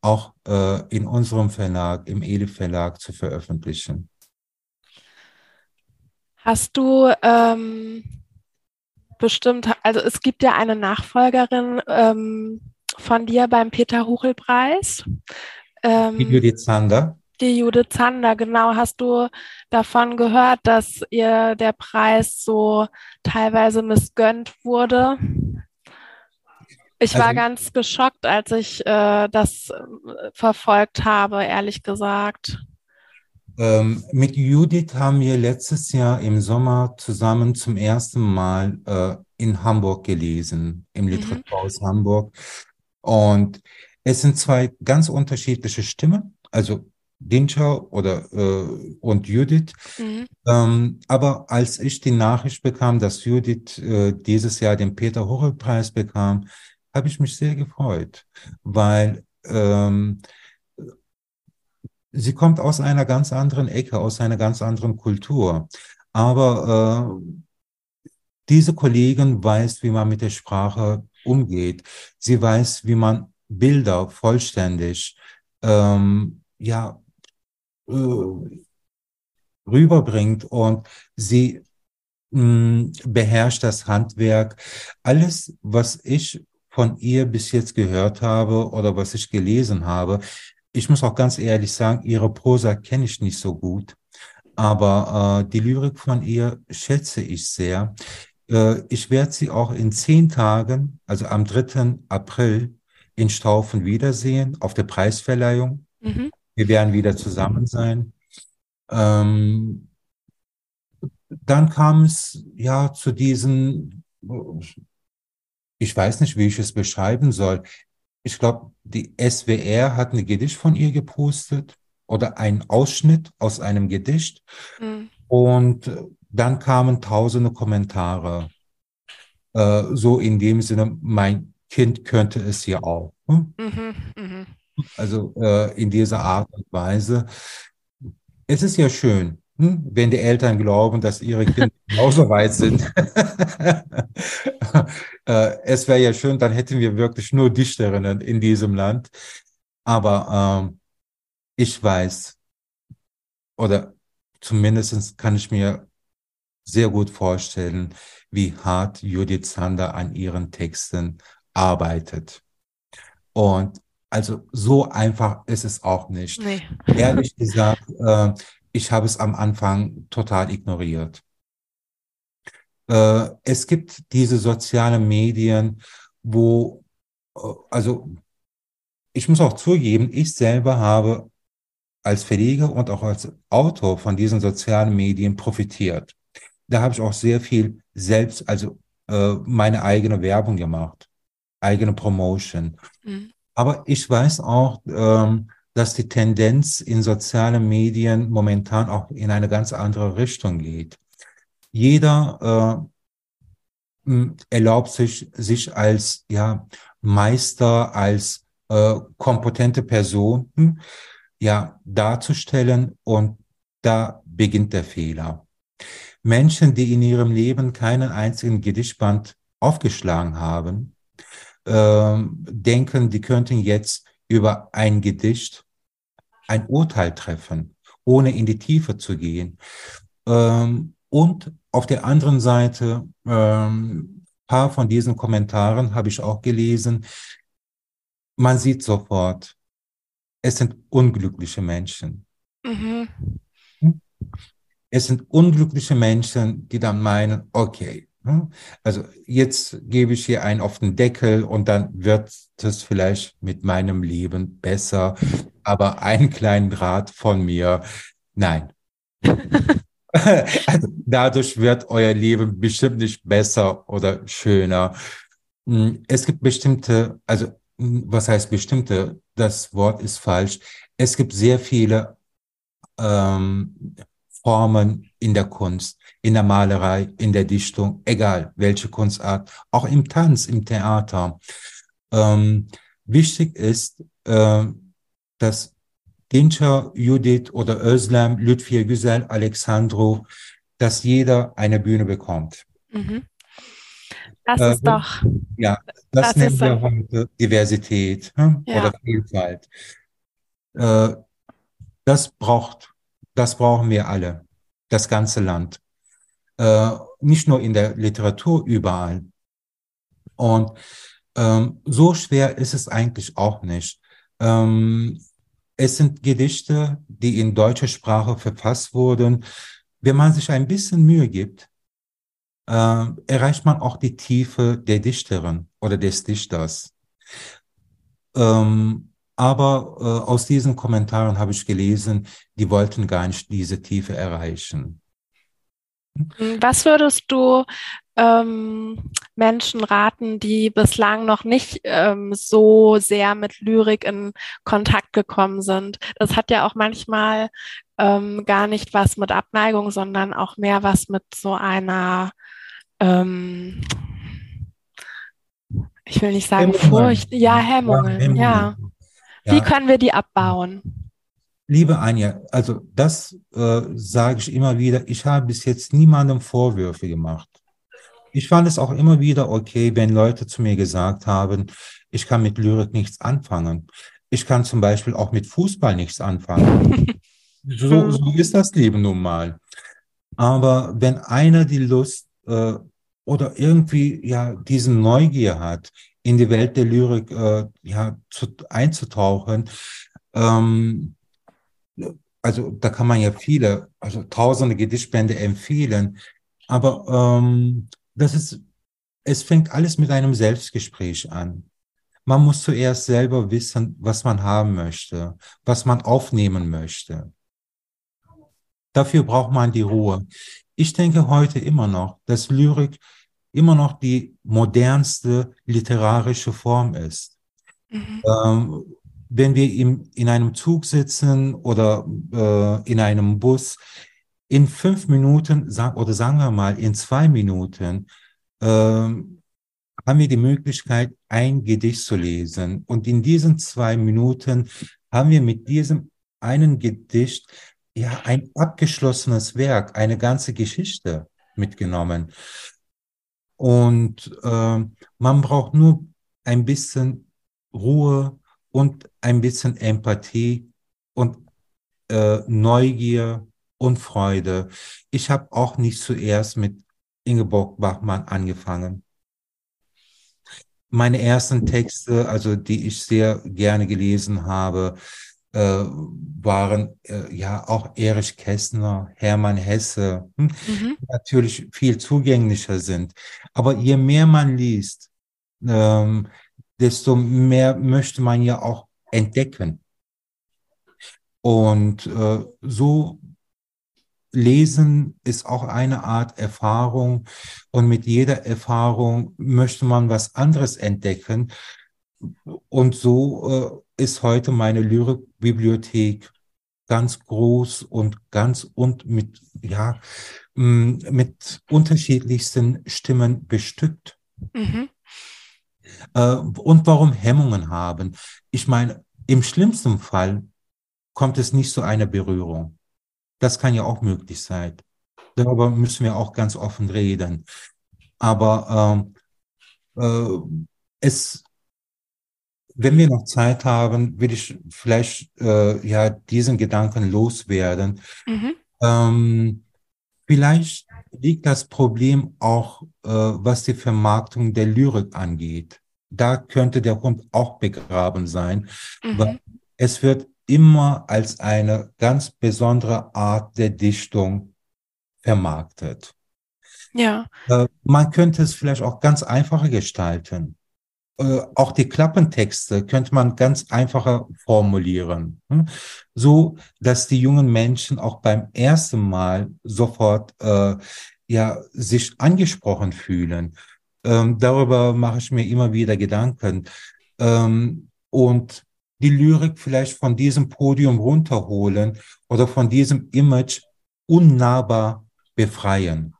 auch äh, in unserem Verlag, im Ele Verlag zu veröffentlichen. Hast du ähm, bestimmt, also es gibt ja eine Nachfolgerin ähm, von dir beim Peter Huchel Preis. Ähm, Judith Zander. Die Judith Zander, genau. Hast du davon gehört, dass ihr der Preis so teilweise missgönnt wurde? Ich also, war ganz geschockt, als ich äh, das äh, verfolgt habe, ehrlich gesagt. Ähm, mit Judith haben wir letztes Jahr im Sommer zusammen zum ersten Mal äh, in Hamburg gelesen, im mhm. Literaturhaus Hamburg. Und es sind zwei ganz unterschiedliche Stimmen, also Dincha oder äh, und Judith. Mhm. Ähm, aber als ich die Nachricht bekam, dass Judith äh, dieses Jahr den Peter Horrell Preis bekam, habe ich mich sehr gefreut, weil ähm, sie kommt aus einer ganz anderen Ecke, aus einer ganz anderen Kultur. Aber äh, diese Kollegin weiß, wie man mit der Sprache umgeht. Sie weiß, wie man Bilder vollständig ähm, ja, äh, rüberbringt und sie mh, hm, beherrscht das Handwerk. Alles, was ich von ihr bis jetzt gehört habe oder was ich gelesen habe, ich muss auch ganz ehrlich sagen, ihre Prosa kenne ich nicht so gut, aber äh, die Lyrik von ihr schätze ich sehr. Äh, ich werde sie auch in zehn Tagen, also am 3. April, in Staufen wiedersehen, auf der Preisverleihung. Mhm. Wir werden wieder zusammen sein. Ähm, dann kam es ja zu diesen, ich weiß nicht, wie ich es beschreiben soll ich glaube, die SWR hat ein Gedicht von ihr gepostet oder einen Ausschnitt aus einem Gedicht. Mhm. Und dann kamen tausende Kommentare. Äh, so in dem Sinne, mein Kind könnte es ja auch. Hm? Mhm, mh. Also äh, in dieser Art und Weise. Es ist ja schön? Wenn die Eltern glauben, dass ihre Kinder genauso weit sind. äh, es wäre ja schön, dann hätten wir wirklich nur Dichterinnen in diesem Land. Aber ähm, ich weiß, oder zumindest kann ich mir sehr gut vorstellen, wie hart Judith Sander an ihren Texten arbeitet. Und also so einfach ist es auch nicht. Nee. Ehrlich gesagt, äh, ich habe es am Anfang total ignoriert. Äh, es gibt diese sozialen Medien, wo, äh, also ich muss auch zugeben, ich selber habe als Verleger und auch als Autor von diesen sozialen Medien profitiert. Da habe ich auch sehr viel selbst, also äh, meine eigene Werbung gemacht, eigene Promotion. Mhm. Aber ich weiß auch, ähm, dass die Tendenz in sozialen Medien momentan auch in eine ganz andere Richtung geht. Jeder äh, erlaubt sich, sich als ja, Meister, als äh, kompetente Person ja, darzustellen und da beginnt der Fehler. Menschen, die in ihrem Leben keinen einzigen Gedichtband aufgeschlagen haben, äh, denken, die könnten jetzt über ein Gedicht ein Urteil treffen, ohne in die Tiefe zu gehen. Ähm, und auf der anderen Seite, ähm, paar von diesen Kommentaren habe ich auch gelesen. Man sieht sofort, es sind unglückliche Menschen. Mhm. Es sind unglückliche Menschen, die dann meinen, okay, hm? Also jetzt gebe ich hier einen auf den Deckel und dann wird es vielleicht mit meinem Leben besser. Aber einen kleinen Draht von mir, nein. also dadurch wird euer Leben bestimmt nicht besser oder schöner. hm, es gibt bestimmte, also hm, was heißt bestimmte? Das Wort ist falsch. Es gibt sehr viele ähm, Formen in der Kunst, in der Malerei, in der Dichtung, egal welche Kunstart, auch im Tanz, im Theater. Ähm, wichtig ist, äh, dass Dinter, Judith oder Özlem, Lütfiye Güzel, Alexandro, dass jeder eine Bühne bekommt. Mhm. Das äh, ist doch. Ja, das, das nennen wir heute Diversität hm? ja. oder Vielfalt. Äh, das braucht, das brauchen wir alle, das ganze Land. Äh, nicht nur in der Literatur, überall. Und ähm, so schwer ist es eigentlich auch nicht. Ähm, es sind Gedichte, die in deutscher Sprache verfasst wurden. Wenn man sich ein bisschen Mühe gibt, äh, erreicht man auch die Tiefe der Dichterin oder des Dichters. Ähm, aber äh, aus diesen Kommentaren habe ich gelesen, die wollten gar nicht diese Tiefe erreichen. Was würdest du ähm, Menschen raten, die bislang noch nicht ähm, so sehr mit Lyrik in Kontakt gekommen sind? Das hat ja auch manchmal ähm, gar nicht was mit Abneigung, sondern auch mehr was mit so einer, ähm, ich will nicht sagen Hemmungen. Furcht, ja, Hemmungen, ja. Hemmungen. ja. Wie können wir die abbauen? Liebe Anja, also das äh, sage ich immer wieder, ich habe bis jetzt niemandem Vorwürfe gemacht. Ich fand es auch immer wieder okay, wenn Leute zu mir gesagt haben, ich kann mit Lyrik nichts anfangen. Ich kann zum Beispiel auch mit Fußball nichts anfangen. so, so ist das Leben nun mal. Aber wenn einer die Lust äh, oder irgendwie ja diesen Neugier hat, in die Welt der Lyrik äh, ja zu, einzutauchen, ähm, also da kann man ja viele, also tausende Gedichtbände empfehlen, aber ähm, das ist, es fängt alles mit einem Selbstgespräch an. Man muss zuerst selber wissen, was man haben möchte, was man aufnehmen möchte. Dafür braucht man die Ruhe. Ich denke heute immer noch, dass Lyrik immer noch die modernste literarische Form ist. Mhm. Ähm, wenn wir im, in einem Zug sitzen oder äh, in einem Bus, in fünf Minuten oder sagen wir mal in zwei Minuten äh, haben wir die Möglichkeit, ein Gedicht zu lesen. Und in diesen zwei Minuten haben wir mit diesem einen Gedicht ja ein abgeschlossenes Werk, eine ganze Geschichte mitgenommen. Und äh, man braucht nur ein bisschen Ruhe und ein bisschen Empathie und äh, Neugier und Freude. Ich habe auch nicht zuerst mit Ingeborg Bachmann angefangen. Meine ersten Texte, also die ich sehr gerne gelesen habe, äh, waren äh, ja auch Erich Kästner, Hermann Hesse, hm, mhm. natürlich viel zugänglicher sind. Aber je mehr man liest, ähm, desto mehr möchte man ja auch entdecken. Und äh, so Lesen ist auch eine Art Erfahrung und mit jeder Erfahrung möchte man was anderes entdecken. Und so äh, ist heute meine Lyrikbibliothek ganz groß und ganz und mit, ja, mm, mit unterschiedlichsten Stimmen bestückt. Mhm. Äh, und warum Hemmungen haben? Ich meine, im schlimmsten Fall kommt es nicht zu einer Berührung. Das kann ja auch möglich sein. Darüber müssen wir auch ganz offen reden. Aber ähm, äh, es, wenn wir noch Zeit haben, will ich vielleicht äh, ja diesen Gedanken loswerden. Mhm. Ähm, vielleicht liegt das Problem auch, äh, was die Vermarktung der Lyrik angeht. Da könnte der Hund auch begraben sein, mhm. weil es wird immer als eine ganz besondere Art der Dichtung vermarktet. Ja. Äh, man könnte es vielleicht auch ganz einfacher gestalten. Äh, auch die Klappentexte könnte man ganz einfacher formulieren, hm? so dass die jungen Menschen auch beim ersten Mal sofort äh, ja sich angesprochen fühlen. Ähm, darüber mache ich mir immer wieder Gedanken. Ähm, und die Lyrik vielleicht von diesem Podium runterholen oder von diesem Image unnahbar befreien.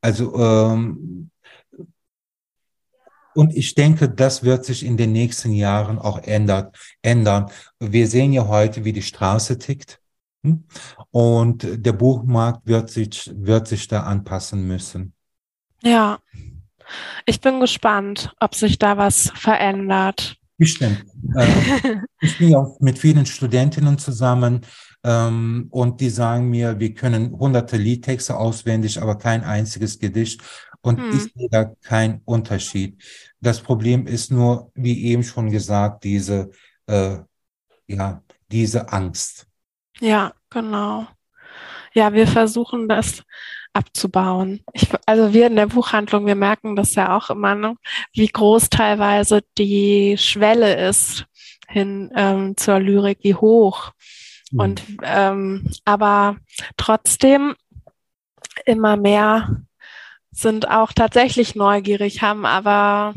Also, ähm, und ich denke, das wird sich in den nächsten Jahren auch ändert, ändern. Wir sehen ja heute, wie die Straße tickt. Hm? Und der Buchmarkt wird sich, wird sich da anpassen müssen. Ja, ich bin gespannt, ob sich da was verändert. Bestimmt. Äh, ich bin ja auch mit vielen Studentinnen zusammen ähm, und die sagen mir, wir können hunderte Liedtexte auswendig, aber kein einziges Gedicht. Und hm. ich sehe da keinen Unterschied. Das Problem ist nur, wie eben schon gesagt, diese, äh, ja, diese Angst. Ja, genau. Ja, wir versuchen das abzubauen. Ich, also wir in der Buchhandlung, wir merken das ja auch immer, ne, wie groß teilweise die Schwelle ist hin ähm, zur Lyrik, wie hoch. Mhm. Und ähm, aber trotzdem immer mehr sind auch tatsächlich neugierig, haben aber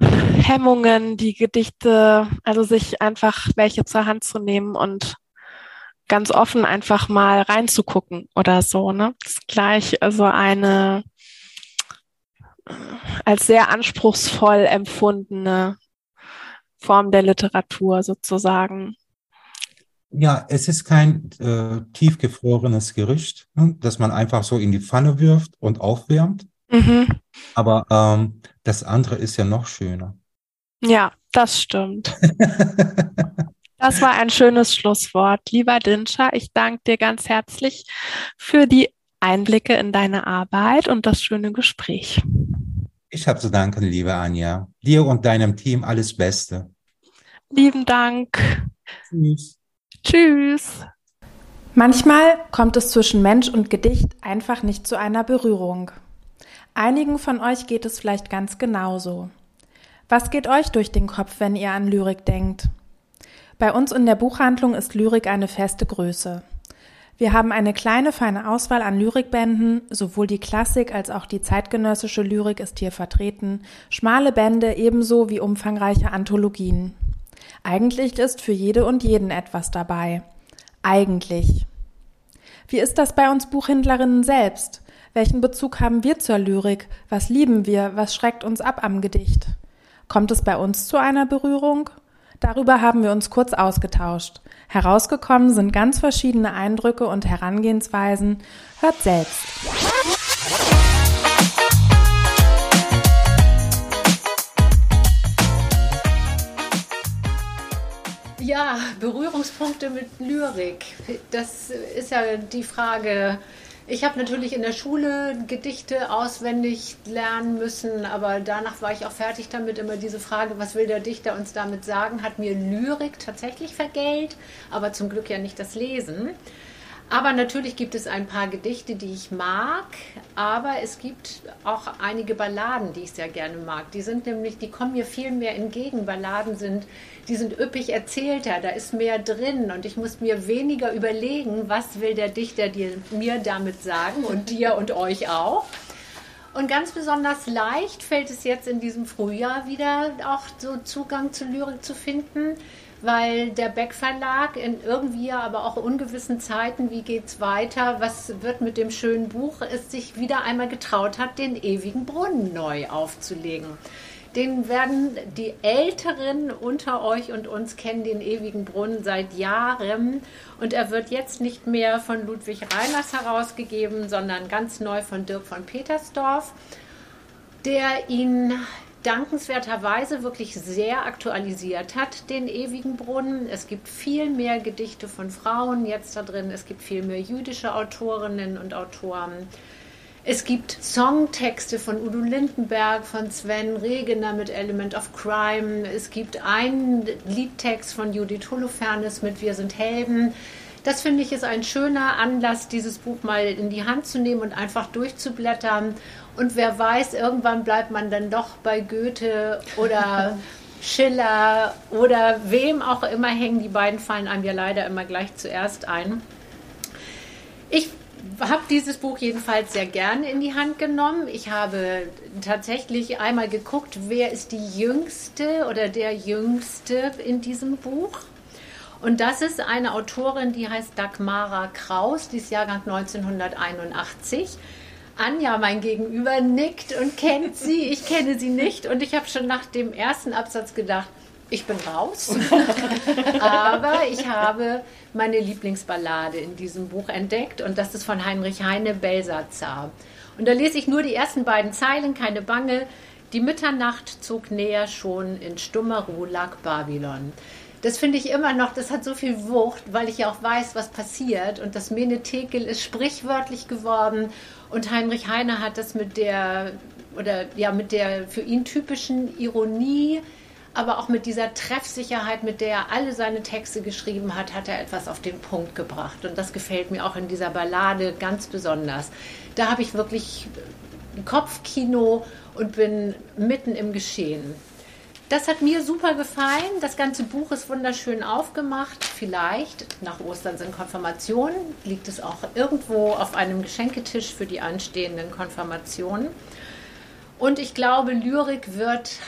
Hemmungen, die Gedichte, also sich einfach welche zur Hand zu nehmen und ganz offen einfach mal reinzugucken oder so, ne? Das ist gleich also eine äh, als sehr anspruchsvoll empfundene Form der Literatur sozusagen. Ja, es ist kein äh, tiefgefrorenes Gerücht, ne, das man einfach so in die Pfanne wirft und aufwärmt. Mhm. Aber ähm, das andere ist ja noch schöner. Ja, das stimmt. das war ein schönes Schlusswort. Lieber Dinscher, ich danke dir ganz herzlich für die Einblicke in deine Arbeit und das schöne Gespräch. Ich habe zu danken, liebe Anja. Dir und deinem Team alles Beste. Lieben Dank. Tschüss. Tschüss. Manchmal kommt es zwischen Mensch und Gedicht einfach nicht zu einer Berührung. Einigen von euch geht es vielleicht ganz genauso. Was geht euch durch den Kopf, wenn ihr an Lyrik denkt? Bei uns in der Buchhandlung ist Lyrik eine feste Größe. Wir haben eine kleine, feine Auswahl an Lyrikbänden, sowohl die Klassik als auch die zeitgenössische Lyrik ist hier vertreten, schmale Bände ebenso wie umfangreiche Anthologien. Eigentlich ist für jede und jeden etwas dabei. Eigentlich. Wie ist das bei uns Buchhändlerinnen selbst? Welchen Bezug haben wir zur Lyrik? Was lieben wir? Was schreckt uns ab am Gedicht? Kommt es bei uns zu einer Berührung? Darüber haben wir uns kurz ausgetauscht. Herausgekommen sind ganz verschiedene Eindrücke und Herangehensweisen. Hört selbst. Ja, Berührungspunkte mit Lyrik. Das ist ja die Frage, ich habe natürlich in der Schule Gedichte auswendig lernen müssen, aber danach war ich auch fertig damit. Immer diese Frage, was will der Dichter uns damit sagen, hat mir Lyrik tatsächlich vergällt, aber zum Glück ja nicht das Lesen. Aber natürlich gibt es ein paar Gedichte, die ich mag, aber es gibt auch einige Balladen, die ich sehr gerne mag. Die sind nämlich, die kommen mir viel mehr entgegen. Balladen sind, die sind üppig erzählter, da ist mehr drin und ich muss mir weniger überlegen, was will der Dichter dir, mir damit sagen und dir und euch auch. Und ganz besonders leicht fällt es jetzt in diesem Frühjahr wieder auch so Zugang zu Lyrik zu finden weil der Beck Verlag in irgendwie aber auch ungewissen Zeiten, wie geht es weiter, was wird mit dem schönen Buch, es sich wieder einmal getraut hat, den ewigen Brunnen neu aufzulegen. Den werden die Älteren unter euch und uns kennen den ewigen Brunnen seit Jahren und er wird jetzt nicht mehr von Ludwig Reiners herausgegeben, sondern ganz neu von Dirk von Petersdorf, der ihn dankenswerterweise wirklich sehr aktualisiert hat, den ewigen Brunnen. Es gibt viel mehr Gedichte von Frauen jetzt da drin. Es gibt viel mehr jüdische Autorinnen und Autoren. Es gibt Songtexte von Udo Lindenberg, von Sven Regener mit Element of Crime. Es gibt einen Liedtext von Judith Holofernes mit Wir sind Helden. Das finde ich ist ein schöner Anlass, dieses Buch mal in die Hand zu nehmen und einfach durchzublättern und wer weiß, irgendwann bleibt man dann doch bei Goethe oder Schiller oder wem auch immer hängen. Die beiden fallen einem ja leider immer gleich zuerst ein. Ich habe dieses Buch jedenfalls sehr gerne in die Hand genommen. Ich habe tatsächlich einmal geguckt, wer ist die Jüngste oder der Jüngste in diesem Buch. Und das ist eine Autorin, die heißt Dagmara Kraus, die ist Jahrgang 1981. Anja, mein Gegenüber, nickt und kennt sie. Ich kenne sie nicht. Und ich habe schon nach dem ersten Absatz gedacht, ich bin raus. Aber ich habe meine Lieblingsballade in diesem Buch entdeckt und das ist von Heinrich Heine Belsazar. Und da lese ich nur die ersten beiden Zeilen, keine Bange. Die Mitternacht zog näher schon, in stummer Ruhe lag Babylon. Das finde ich immer noch, das hat so viel Wucht, weil ich ja auch weiß, was passiert. Und das Menetekel ist sprichwörtlich geworden. Und Heinrich Heine hat das mit der, oder ja, mit der für ihn typischen Ironie aber auch mit dieser Treffsicherheit, mit der er alle seine Texte geschrieben hat, hat er etwas auf den Punkt gebracht. Und das gefällt mir auch in dieser Ballade ganz besonders. Da habe ich wirklich Kopfkino und bin mitten im Geschehen. Das hat mir super gefallen. Das ganze Buch ist wunderschön aufgemacht. Vielleicht nach Ostern sind Konfirmationen. Liegt es auch irgendwo auf einem Geschenketisch für die anstehenden Konfirmationen. Und ich glaube, Lyrik wird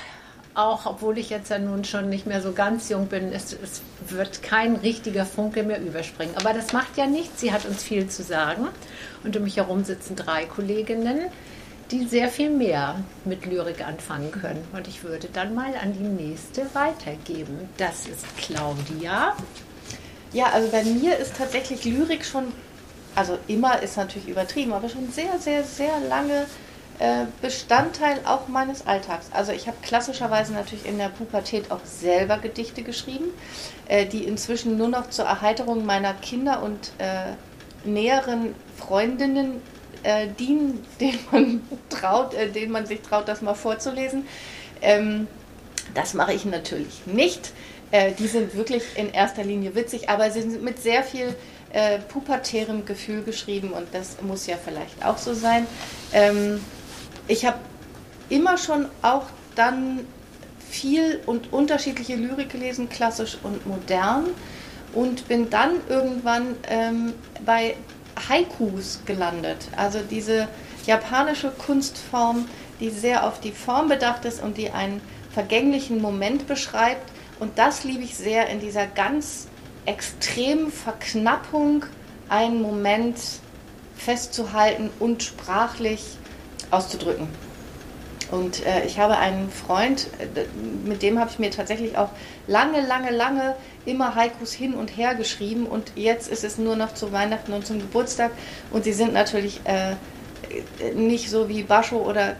auch obwohl ich jetzt ja nun schon nicht mehr so ganz jung bin, es, es, wird kein richtiger Funke mehr überspringen. Aber das macht ja nichts. Sie hat uns viel zu sagen. Und um mich herum sitzen drei Kolleginnen, die sehr viel mehr mit Lyrik anfangen können. Und ich würde dann mal an die nächste weitergeben. Das ist Claudia. Ja, also bei mir ist tatsächlich Lyrik schon, also immer ist natürlich übertrieben, aber schon sehr, sehr, sehr lange äh, Bestandteil auch meines Alltags. Also ich habe klassischerweise natürlich in der Pubertät auch selber Gedichte geschrieben, äh, die inzwischen nur noch zur Erheiterung meiner Kinder und äh, näheren Freundinnen äh, dienen, denen man traut, äh, denen man sich traut, das mal vorzulesen. Ähm, das mache ich natürlich nicht. Äh, die sind wirklich in erster Linie witzig, aber sie sind mit sehr viel pubertärem Gefühl geschrieben und das muss ja vielleicht auch so sein. Ähm, ich habe immer schon auch dann viel und unterschiedliche Lyrik gelesen, klassisch und modern, und bin dann irgendwann ähm, bei Haikus gelandet. Also diese japanische Kunstform, die sehr auf die Form bedacht ist und die einen vergänglichen Moment beschreibt. Und das liebe ich sehr in dieser ganz extremen Verknappung, einen Moment festzuhalten und sprachlich auszudrücken. Und äh, ich habe einen Freund, äh, mit dem habe ich mir tatsächlich auch lange, lange, lange immer Haikus hin und her geschrieben. Und jetzt ist es nur noch zu Weihnachten und zum Geburtstag. Und sie sind natürlich äh, nicht so wie Basho oder äh,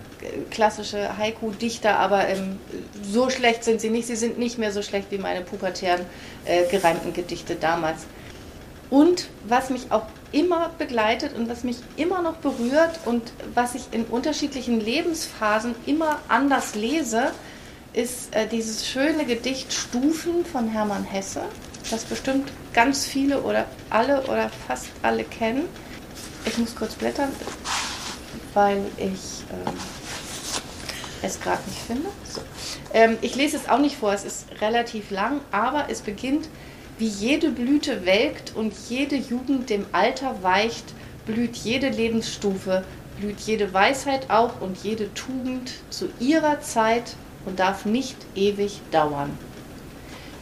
klassische Haiku-Dichter, aber ähm, so schlecht sind sie nicht. Sie sind nicht mehr so schlecht wie meine pubertären äh, gereimten Gedichte damals. Und was mich auch immer begleitet und was mich immer noch berührt und was ich in unterschiedlichen Lebensphasen immer anders lese, ist äh, dieses schöne Gedicht Stufen von Hermann Hesse, das bestimmt ganz viele oder alle oder fast alle kennen. Ich muss kurz blättern, weil ich ähm, es gerade nicht finde. So. Ähm, ich lese es auch nicht vor, es ist relativ lang, aber es beginnt wie jede Blüte welkt und jede Jugend dem Alter weicht, blüht jede Lebensstufe, blüht jede Weisheit auch und jede Tugend zu ihrer Zeit und darf nicht ewig dauern.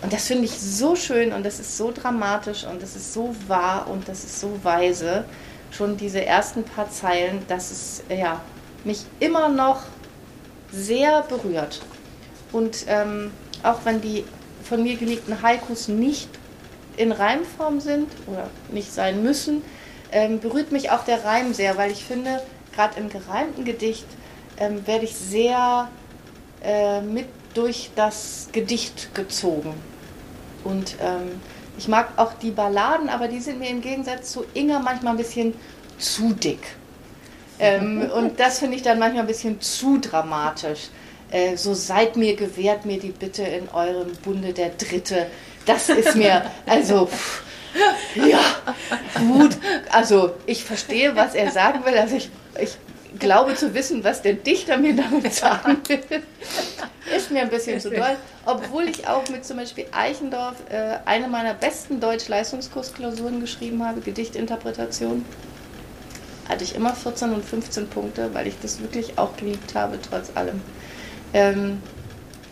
Und das finde ich so schön und das ist so dramatisch und das ist so wahr und das ist so weise. Schon diese ersten paar Zeilen, dass es ja, mich immer noch sehr berührt. Und ähm, auch wenn die von mir geliebten Haikus nicht in Reimform sind oder nicht sein müssen, ähm, berührt mich auch der Reim sehr, weil ich finde, gerade im gereimten Gedicht ähm, werde ich sehr äh, mit durch das Gedicht gezogen. Und ähm, ich mag auch die Balladen, aber die sind mir im Gegensatz zu Inga manchmal ein bisschen zu dick. Ähm, und das finde ich dann manchmal ein bisschen zu dramatisch. Äh, so seid mir gewährt mir die Bitte in eurem Bunde der Dritte, das ist mir, also, ja, gut. Also, ich verstehe, was er sagen will. Also, ich, ich glaube zu wissen, was der Dichter mir damit sagen will. Ist mir ein bisschen zu doll. Obwohl ich auch mit zum Beispiel Eichendorf äh, eine meiner besten Deutsch-Leistungskursklausuren geschrieben habe, Gedichtinterpretation. hatte ich immer 14 und 15 Punkte, weil ich das wirklich auch geliebt habe, trotz allem. Ähm,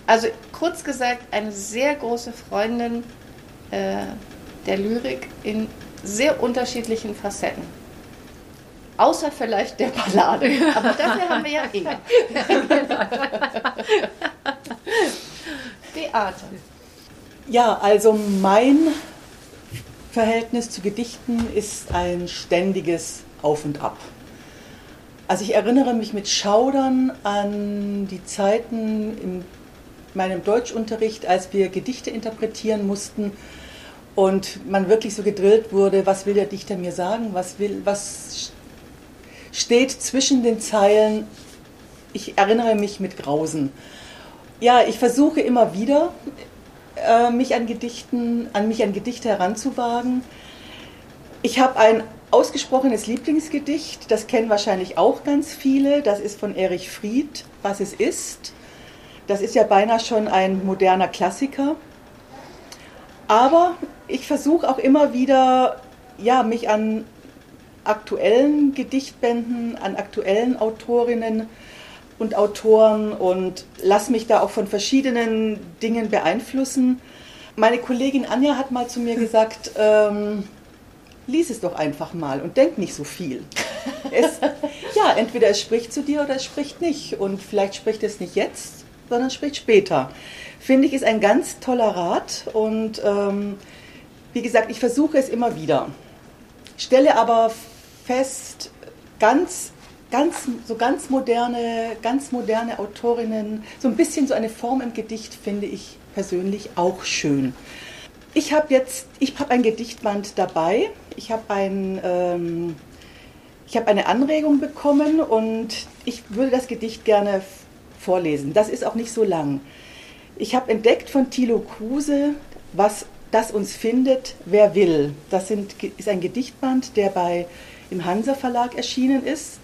also kurz gesagt, eine sehr große Freundin äh, der Lyrik in sehr unterschiedlichen Facetten. Außer vielleicht der Ballade. Aber dafür haben wir ja Inge. Beate. Ja, also mein Verhältnis zu Gedichten ist ein ständiges Auf und Ab. Also ich erinnere mich mit Schaudern an die Zeiten in meinem Deutschunterricht, als wir Gedichte interpretieren mussten und man wirklich so gedrillt wurde, was will der Dichter mir sagen, was, will, was steht zwischen den Zeilen. Ich erinnere mich mit Grausen. Ja, ich versuche immer wieder, äh, mich an Gedichten, an mich an Gedichte heranzuwagen. Ich habe ein ausgesprochenes Lieblingsgedicht, das kennen wahrscheinlich auch ganz viele. Das ist von Erich Fried, Was es ist. Das ist ja beinahe schon ein moderner Klassiker. Aber ich versuche auch immer wieder, ja, mich an aktuellen Gedichtbänden, an aktuellen Autorinnen und Autoren und lasse mich da auch von verschiedenen Dingen beeinflussen. Meine Kollegin Anja hat mal zu mir gesagt, ähm, lies es doch einfach mal und denk nicht so viel. Es, ja, entweder es spricht zu dir oder es spricht nicht. Und vielleicht spricht es nicht jetzt, sondern spricht später. Finde ich, ist ein ganz toller Rat. Und ähm, wie gesagt, ich versuche es immer wieder. Stelle aber fest, ganz, ganz, so ganz moderne, ganz moderne Autorinnen, so ein bisschen so eine Form im Gedicht finde ich persönlich auch schön. Ich habe jetzt, ich habe ein Gedichtband dabei. Ich habe ein, ähm, ich habe eine Anregung bekommen und ich würde das Gedicht gerne vorlesen. Das ist auch nicht so lang. Ich habe entdeckt von Thilo Kruse, was das uns findet, wer will. Das sind, ist ein Gedichtband, der bei im Hansa Verlag erschienen ist.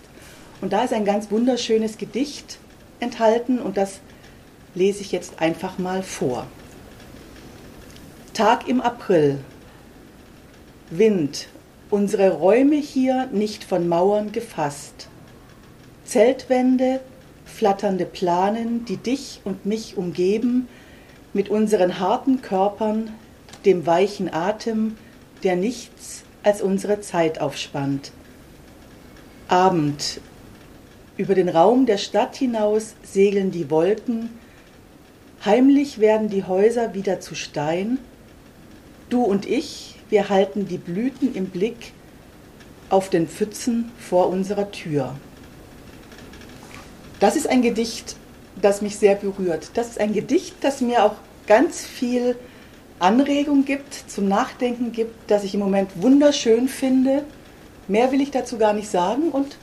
Und da ist ein ganz wunderschönes Gedicht enthalten und das lese ich jetzt einfach mal vor. Tag im April. Wind. Unsere Räume hier nicht von Mauern gefasst. Zeltwände, flatternde Planen, die dich und mich umgeben, mit unseren harten Körpern, dem weichen Atem, der nichts als unsere Zeit aufspannt. Abend. Über den Raum der Stadt hinaus segeln die Wolken, heimlich werden die Häuser wieder zu Stein. Du und ich, wir halten die Blüten im Blick auf den Pfützen vor unserer Tür. Das ist ein Gedicht, das mich sehr berührt. Das ist ein Gedicht, das mir auch ganz viel Anregung gibt, zum Nachdenken gibt, das ich im Moment wunderschön finde. Mehr will ich dazu gar nicht sagen und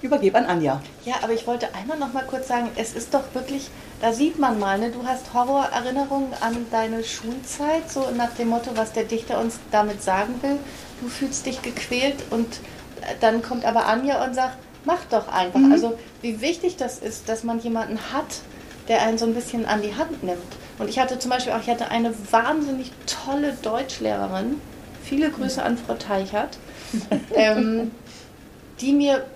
übergebe an Anja. Ja, aber ich wollte einmal noch mal kurz sagen, es ist doch wirklich, da sieht man mal, ne, du hast Horrorerinnerungen an deine Schulzeit, so nach dem Motto, was der Dichter uns damit sagen will. Du fühlst dich gequält und dann kommt aber Anja und sagt, mach doch einfach. Mhm. Also wie wichtig das ist, dass man jemanden hat, der einen so ein bisschen an die Hand nimmt. Und ich hatte zum Beispiel auch, ich hatte eine wahnsinnig tolle Deutschlehrerin, viele Grüße an Frau Teichert, ähm, die mir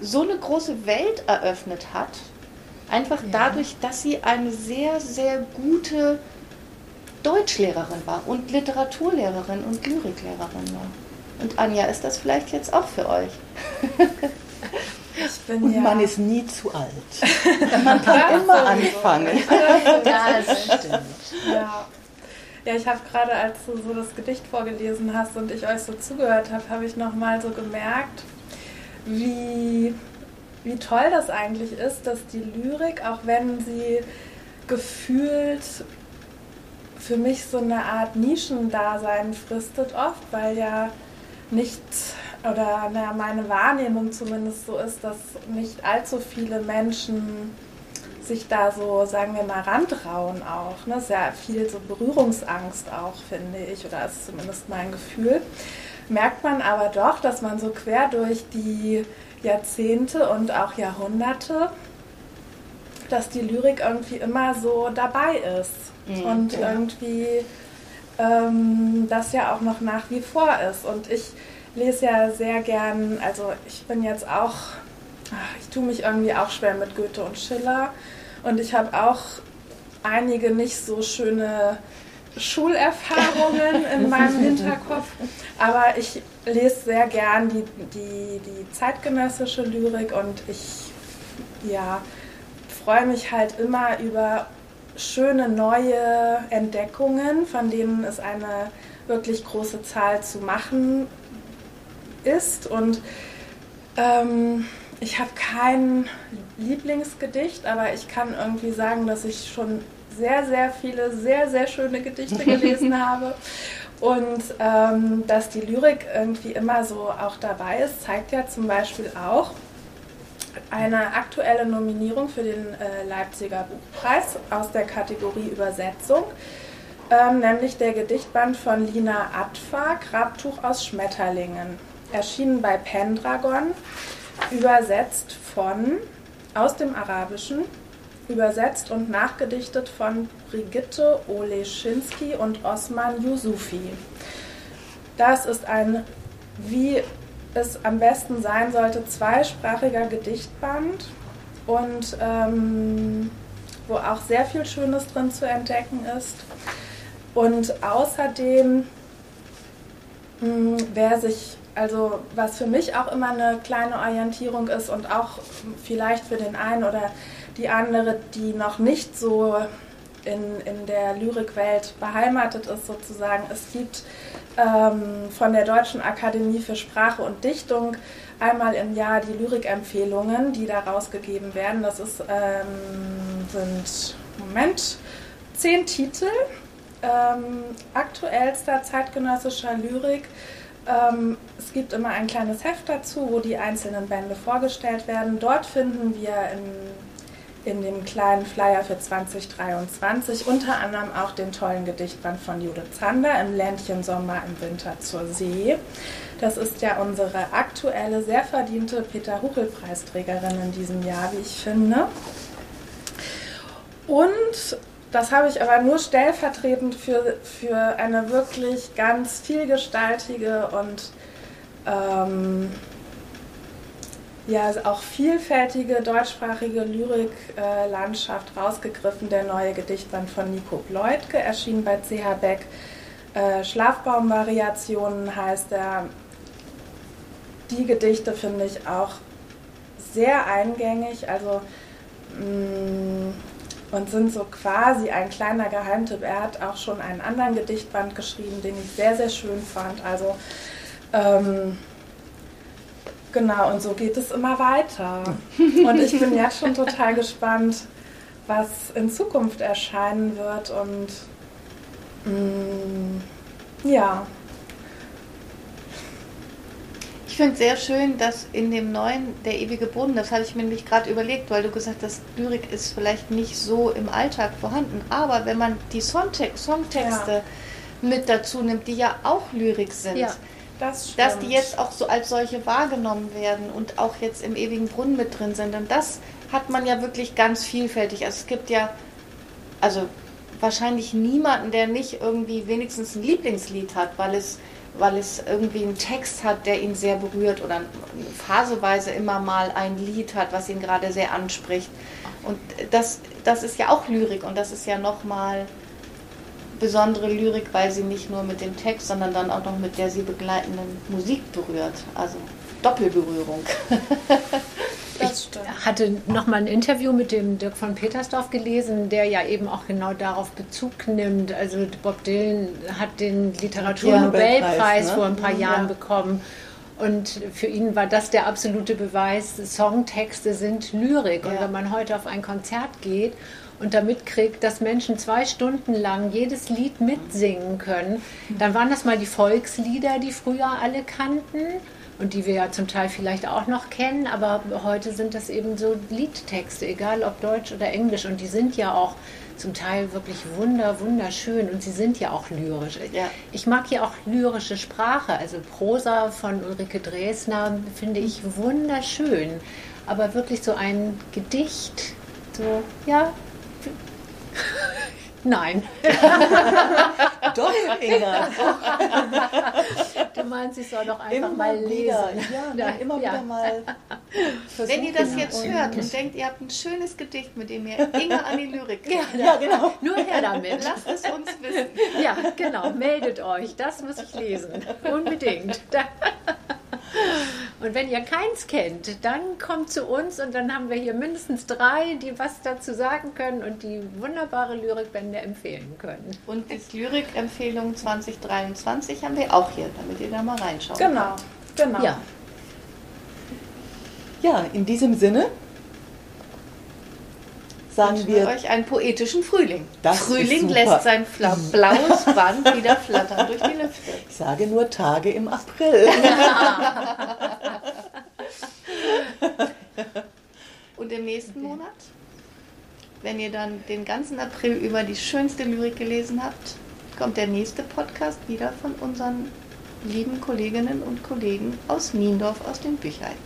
so eine große Welt eröffnet hat, einfach ja. dadurch, dass sie eine sehr, sehr gute Deutschlehrerin war und Literaturlehrerin und Lyriklehrerin war. Und Anja, ist das vielleicht jetzt auch für euch? und ja man ist nie zu alt. Man kann immer anfangen. Ja, das stimmt. Ja. Ja, ich habe gerade, als du so das Gedicht vorgelesen hast und ich euch so zugehört habe, habe ich nochmal so gemerkt, wie, wie toll das eigentlich ist, dass die Lyrik, auch wenn sie gefühlt für mich so eine Art Nischendasein fristet oft, weil ja nicht oder naja, meine Wahrnehmung zumindest so ist, dass nicht allzu viele Menschen sich da so, sagen wir mal, rantrauen auch. Ne? Sehr viel so Berührungsangst auch, finde ich, oder ist zumindest mein Gefühl. Merkt man aber doch, dass man so quer durch die Jahrzehnte und auch Jahrhunderte, dass die Lyrik irgendwie immer so dabei ist. Mhm, und ja. irgendwie ähm, das ja auch noch nach wie vor ist. Und ich lese ja sehr gern, also ich bin jetzt auch, ich tue mich irgendwie auch schwer mit Goethe und Schiller. Und ich habe auch einige nicht so schöne Schulerfahrungen in meinem Hinterkopf, aber ich lese sehr gern die, die, die zeitgenössische Lyrik und ich ja, freue mich halt immer über schöne neue Entdeckungen, von denen es eine wirklich große Zahl zu machen ist. Und ähm, ich habe kein Lieblingsgedicht, aber ich kann irgendwie sagen, dass ich schon sehr, sehr viele sehr, sehr schöne Gedichte gelesen habe. Und ähm, dass die Lyrik irgendwie immer so auch dabei ist, zeigt ja zum Beispiel auch eine aktuelle Nominierung für den äh, Leipziger Buchpreis aus der Kategorie Übersetzung, ähm, nämlich der Gedichtband von Lina Atfa, Grabtuch aus Schmetterlingen, erschienen bei Pendragon, übersetzt von aus dem Arabischen übersetzt und nachgedichtet von Brigitte Oleschinski und Osman Yusufi. Das ist ein, wie es am besten sein sollte, zweisprachiger Gedichtband und ähm, wo auch sehr viel Schönes drin zu entdecken ist. Und außerdem, mh, hm, wer sich, also was für mich auch immer eine kleine Orientierung ist und auch vielleicht für den einen oder die andere, die noch nicht so in, in der Lyrikwelt beheimatet ist sozusagen. Es gibt ähm, von der Deutschen Akademie für Sprache und Dichtung einmal im Jahr die Lyrikempfehlungen, die da rausgegeben werden. Das ist, ähm, sind, Moment, zehn Titel ähm, aktuellster zeitgenössischer Lyrik. Ähm, es gibt immer ein kleines Heft dazu, wo die einzelnen Bände vorgestellt werden. Dort finden wir in in dem kleinen Flyer für 2023 unter anderem auch den tollen Gedichtband von Judith Zander im Ländchen Sommer im Winter zur See. Das ist ja unsere aktuelle, sehr verdiente Peter-Huchel-Preisträgerin in diesem Jahr, wie ich finde. Und das habe ich aber nur stellvertretend für, für eine wirklich ganz vielgestaltige und ähm, ja, auch vielfältige deutschsprachige Lyriklandschaft äh, rausgegriffen. Der neue Gedichtband von Nico Bleutke erschien bei CH Beck. Äh, Schlafbaumvariationen heißt er. Die Gedichte finde ich auch sehr eingängig, also mh, mm, und sind so quasi ein kleiner Geheimtipp. Er hat auch schon einen anderen Gedichtband geschrieben, den ich sehr, sehr schön fand. Also ähm, Genau, und so geht es immer weiter. Und ich bin jetzt schon total gespannt, was in Zukunft erscheinen wird. Und mm, ja. Ich finde sehr schön, dass in dem neuen Der ewige Boden, das hatte ich mir nämlich gerade überlegt, weil du gesagt hast, Lyrik ist vielleicht nicht so im Alltag vorhanden. Aber wenn man die Songtext, Songtexte ja. mit dazu nimmt, die ja auch Lyrik sind, ja das dass die jetzt auch so als solche wahrgenommen werden und auch jetzt im ewigen Brunnen mit drin sind. Und das hat man ja wirklich ganz vielfältig. Also es gibt ja, also wahrscheinlich niemanden, der nicht irgendwie wenigstens ein Lieblingslied hat, weil es, weil es irgendwie einen Text hat, der ihn sehr berührt oder phaseweise immer mal ein Lied hat, was ihn gerade sehr anspricht. Und das, das ist ja auch Lyrik und das ist ja nochmal besondere Lyrik, weil sie nicht nur mit dem Text, sondern dann auch noch mit der sie begleitenden Musik berührt. Also Doppelberührung. ich hatte noch mal ein Interview mit dem Dirk von Petersdorf gelesen, der ja eben auch genau darauf Bezug nimmt. Also Bob Dylan hat den Literaturnobelpreis ne? vor ein paar Jahren ja. bekommen. Und für ihn war das der absolute Beweis, Songtexte sind Lyrik. Ja. Und wenn man heute auf ein Konzert geht und damit kriegt, dass Menschen zwei Stunden lang jedes Lied mitsingen können, dann waren das mal die Volkslieder, die früher alle kannten und die wir ja zum Teil vielleicht auch noch kennen, aber heute sind das eben so Liedtexte, egal ob Deutsch oder Englisch. Und die sind ja auch zum Teil wirklich wunder, wunderschön. Und sie sind ja auch lyrisch. Ja. Ich mag ja auch lyrische Sprache, also Prosa von Ulrike Dresner finde ich wunderschön, aber wirklich so ein Gedicht, so, ja, Nein. Doch, Inga. Du meinst, ich soll doch einfach Immer mal lesen. wieder, ja, Ja, immer ja. wieder mal. Wenn ihr das versuchen. jetzt Und- hört und denkt, ihr habt ein schönes Gedicht, mit dem ihr Inge an die Lyrik Ja, Ja, genau. Nur her damit. lasst es uns wissen. Ja, genau. Meldet euch. Das muss ich lesen. Unbedingt. Und wenn ihr keins kennt, dann kommt zu uns und dann haben wir hier mindestens drei, die was dazu sagen können und die wunderbare Lyrikbände empfehlen können. Und die Lyrik-Empfehlung 2023 haben wir auch hier, damit ihr da mal reinschaut. Genau, genau. Ja, Ja, in diesem Sinne sagen Wünschen wir euch einen poetischen Frühling. Frühling lässt sein fla- blaues Band wieder flattern durch die Lüfte. Ich sage nur Tage im April. Und im nächsten Monat, wenn ihr dann den ganzen April über die schönste Lyrik gelesen habt, kommt der nächste Podcast wieder von unseren lieben Kolleginnen und Kollegen aus Niendorf aus dem Büchereck.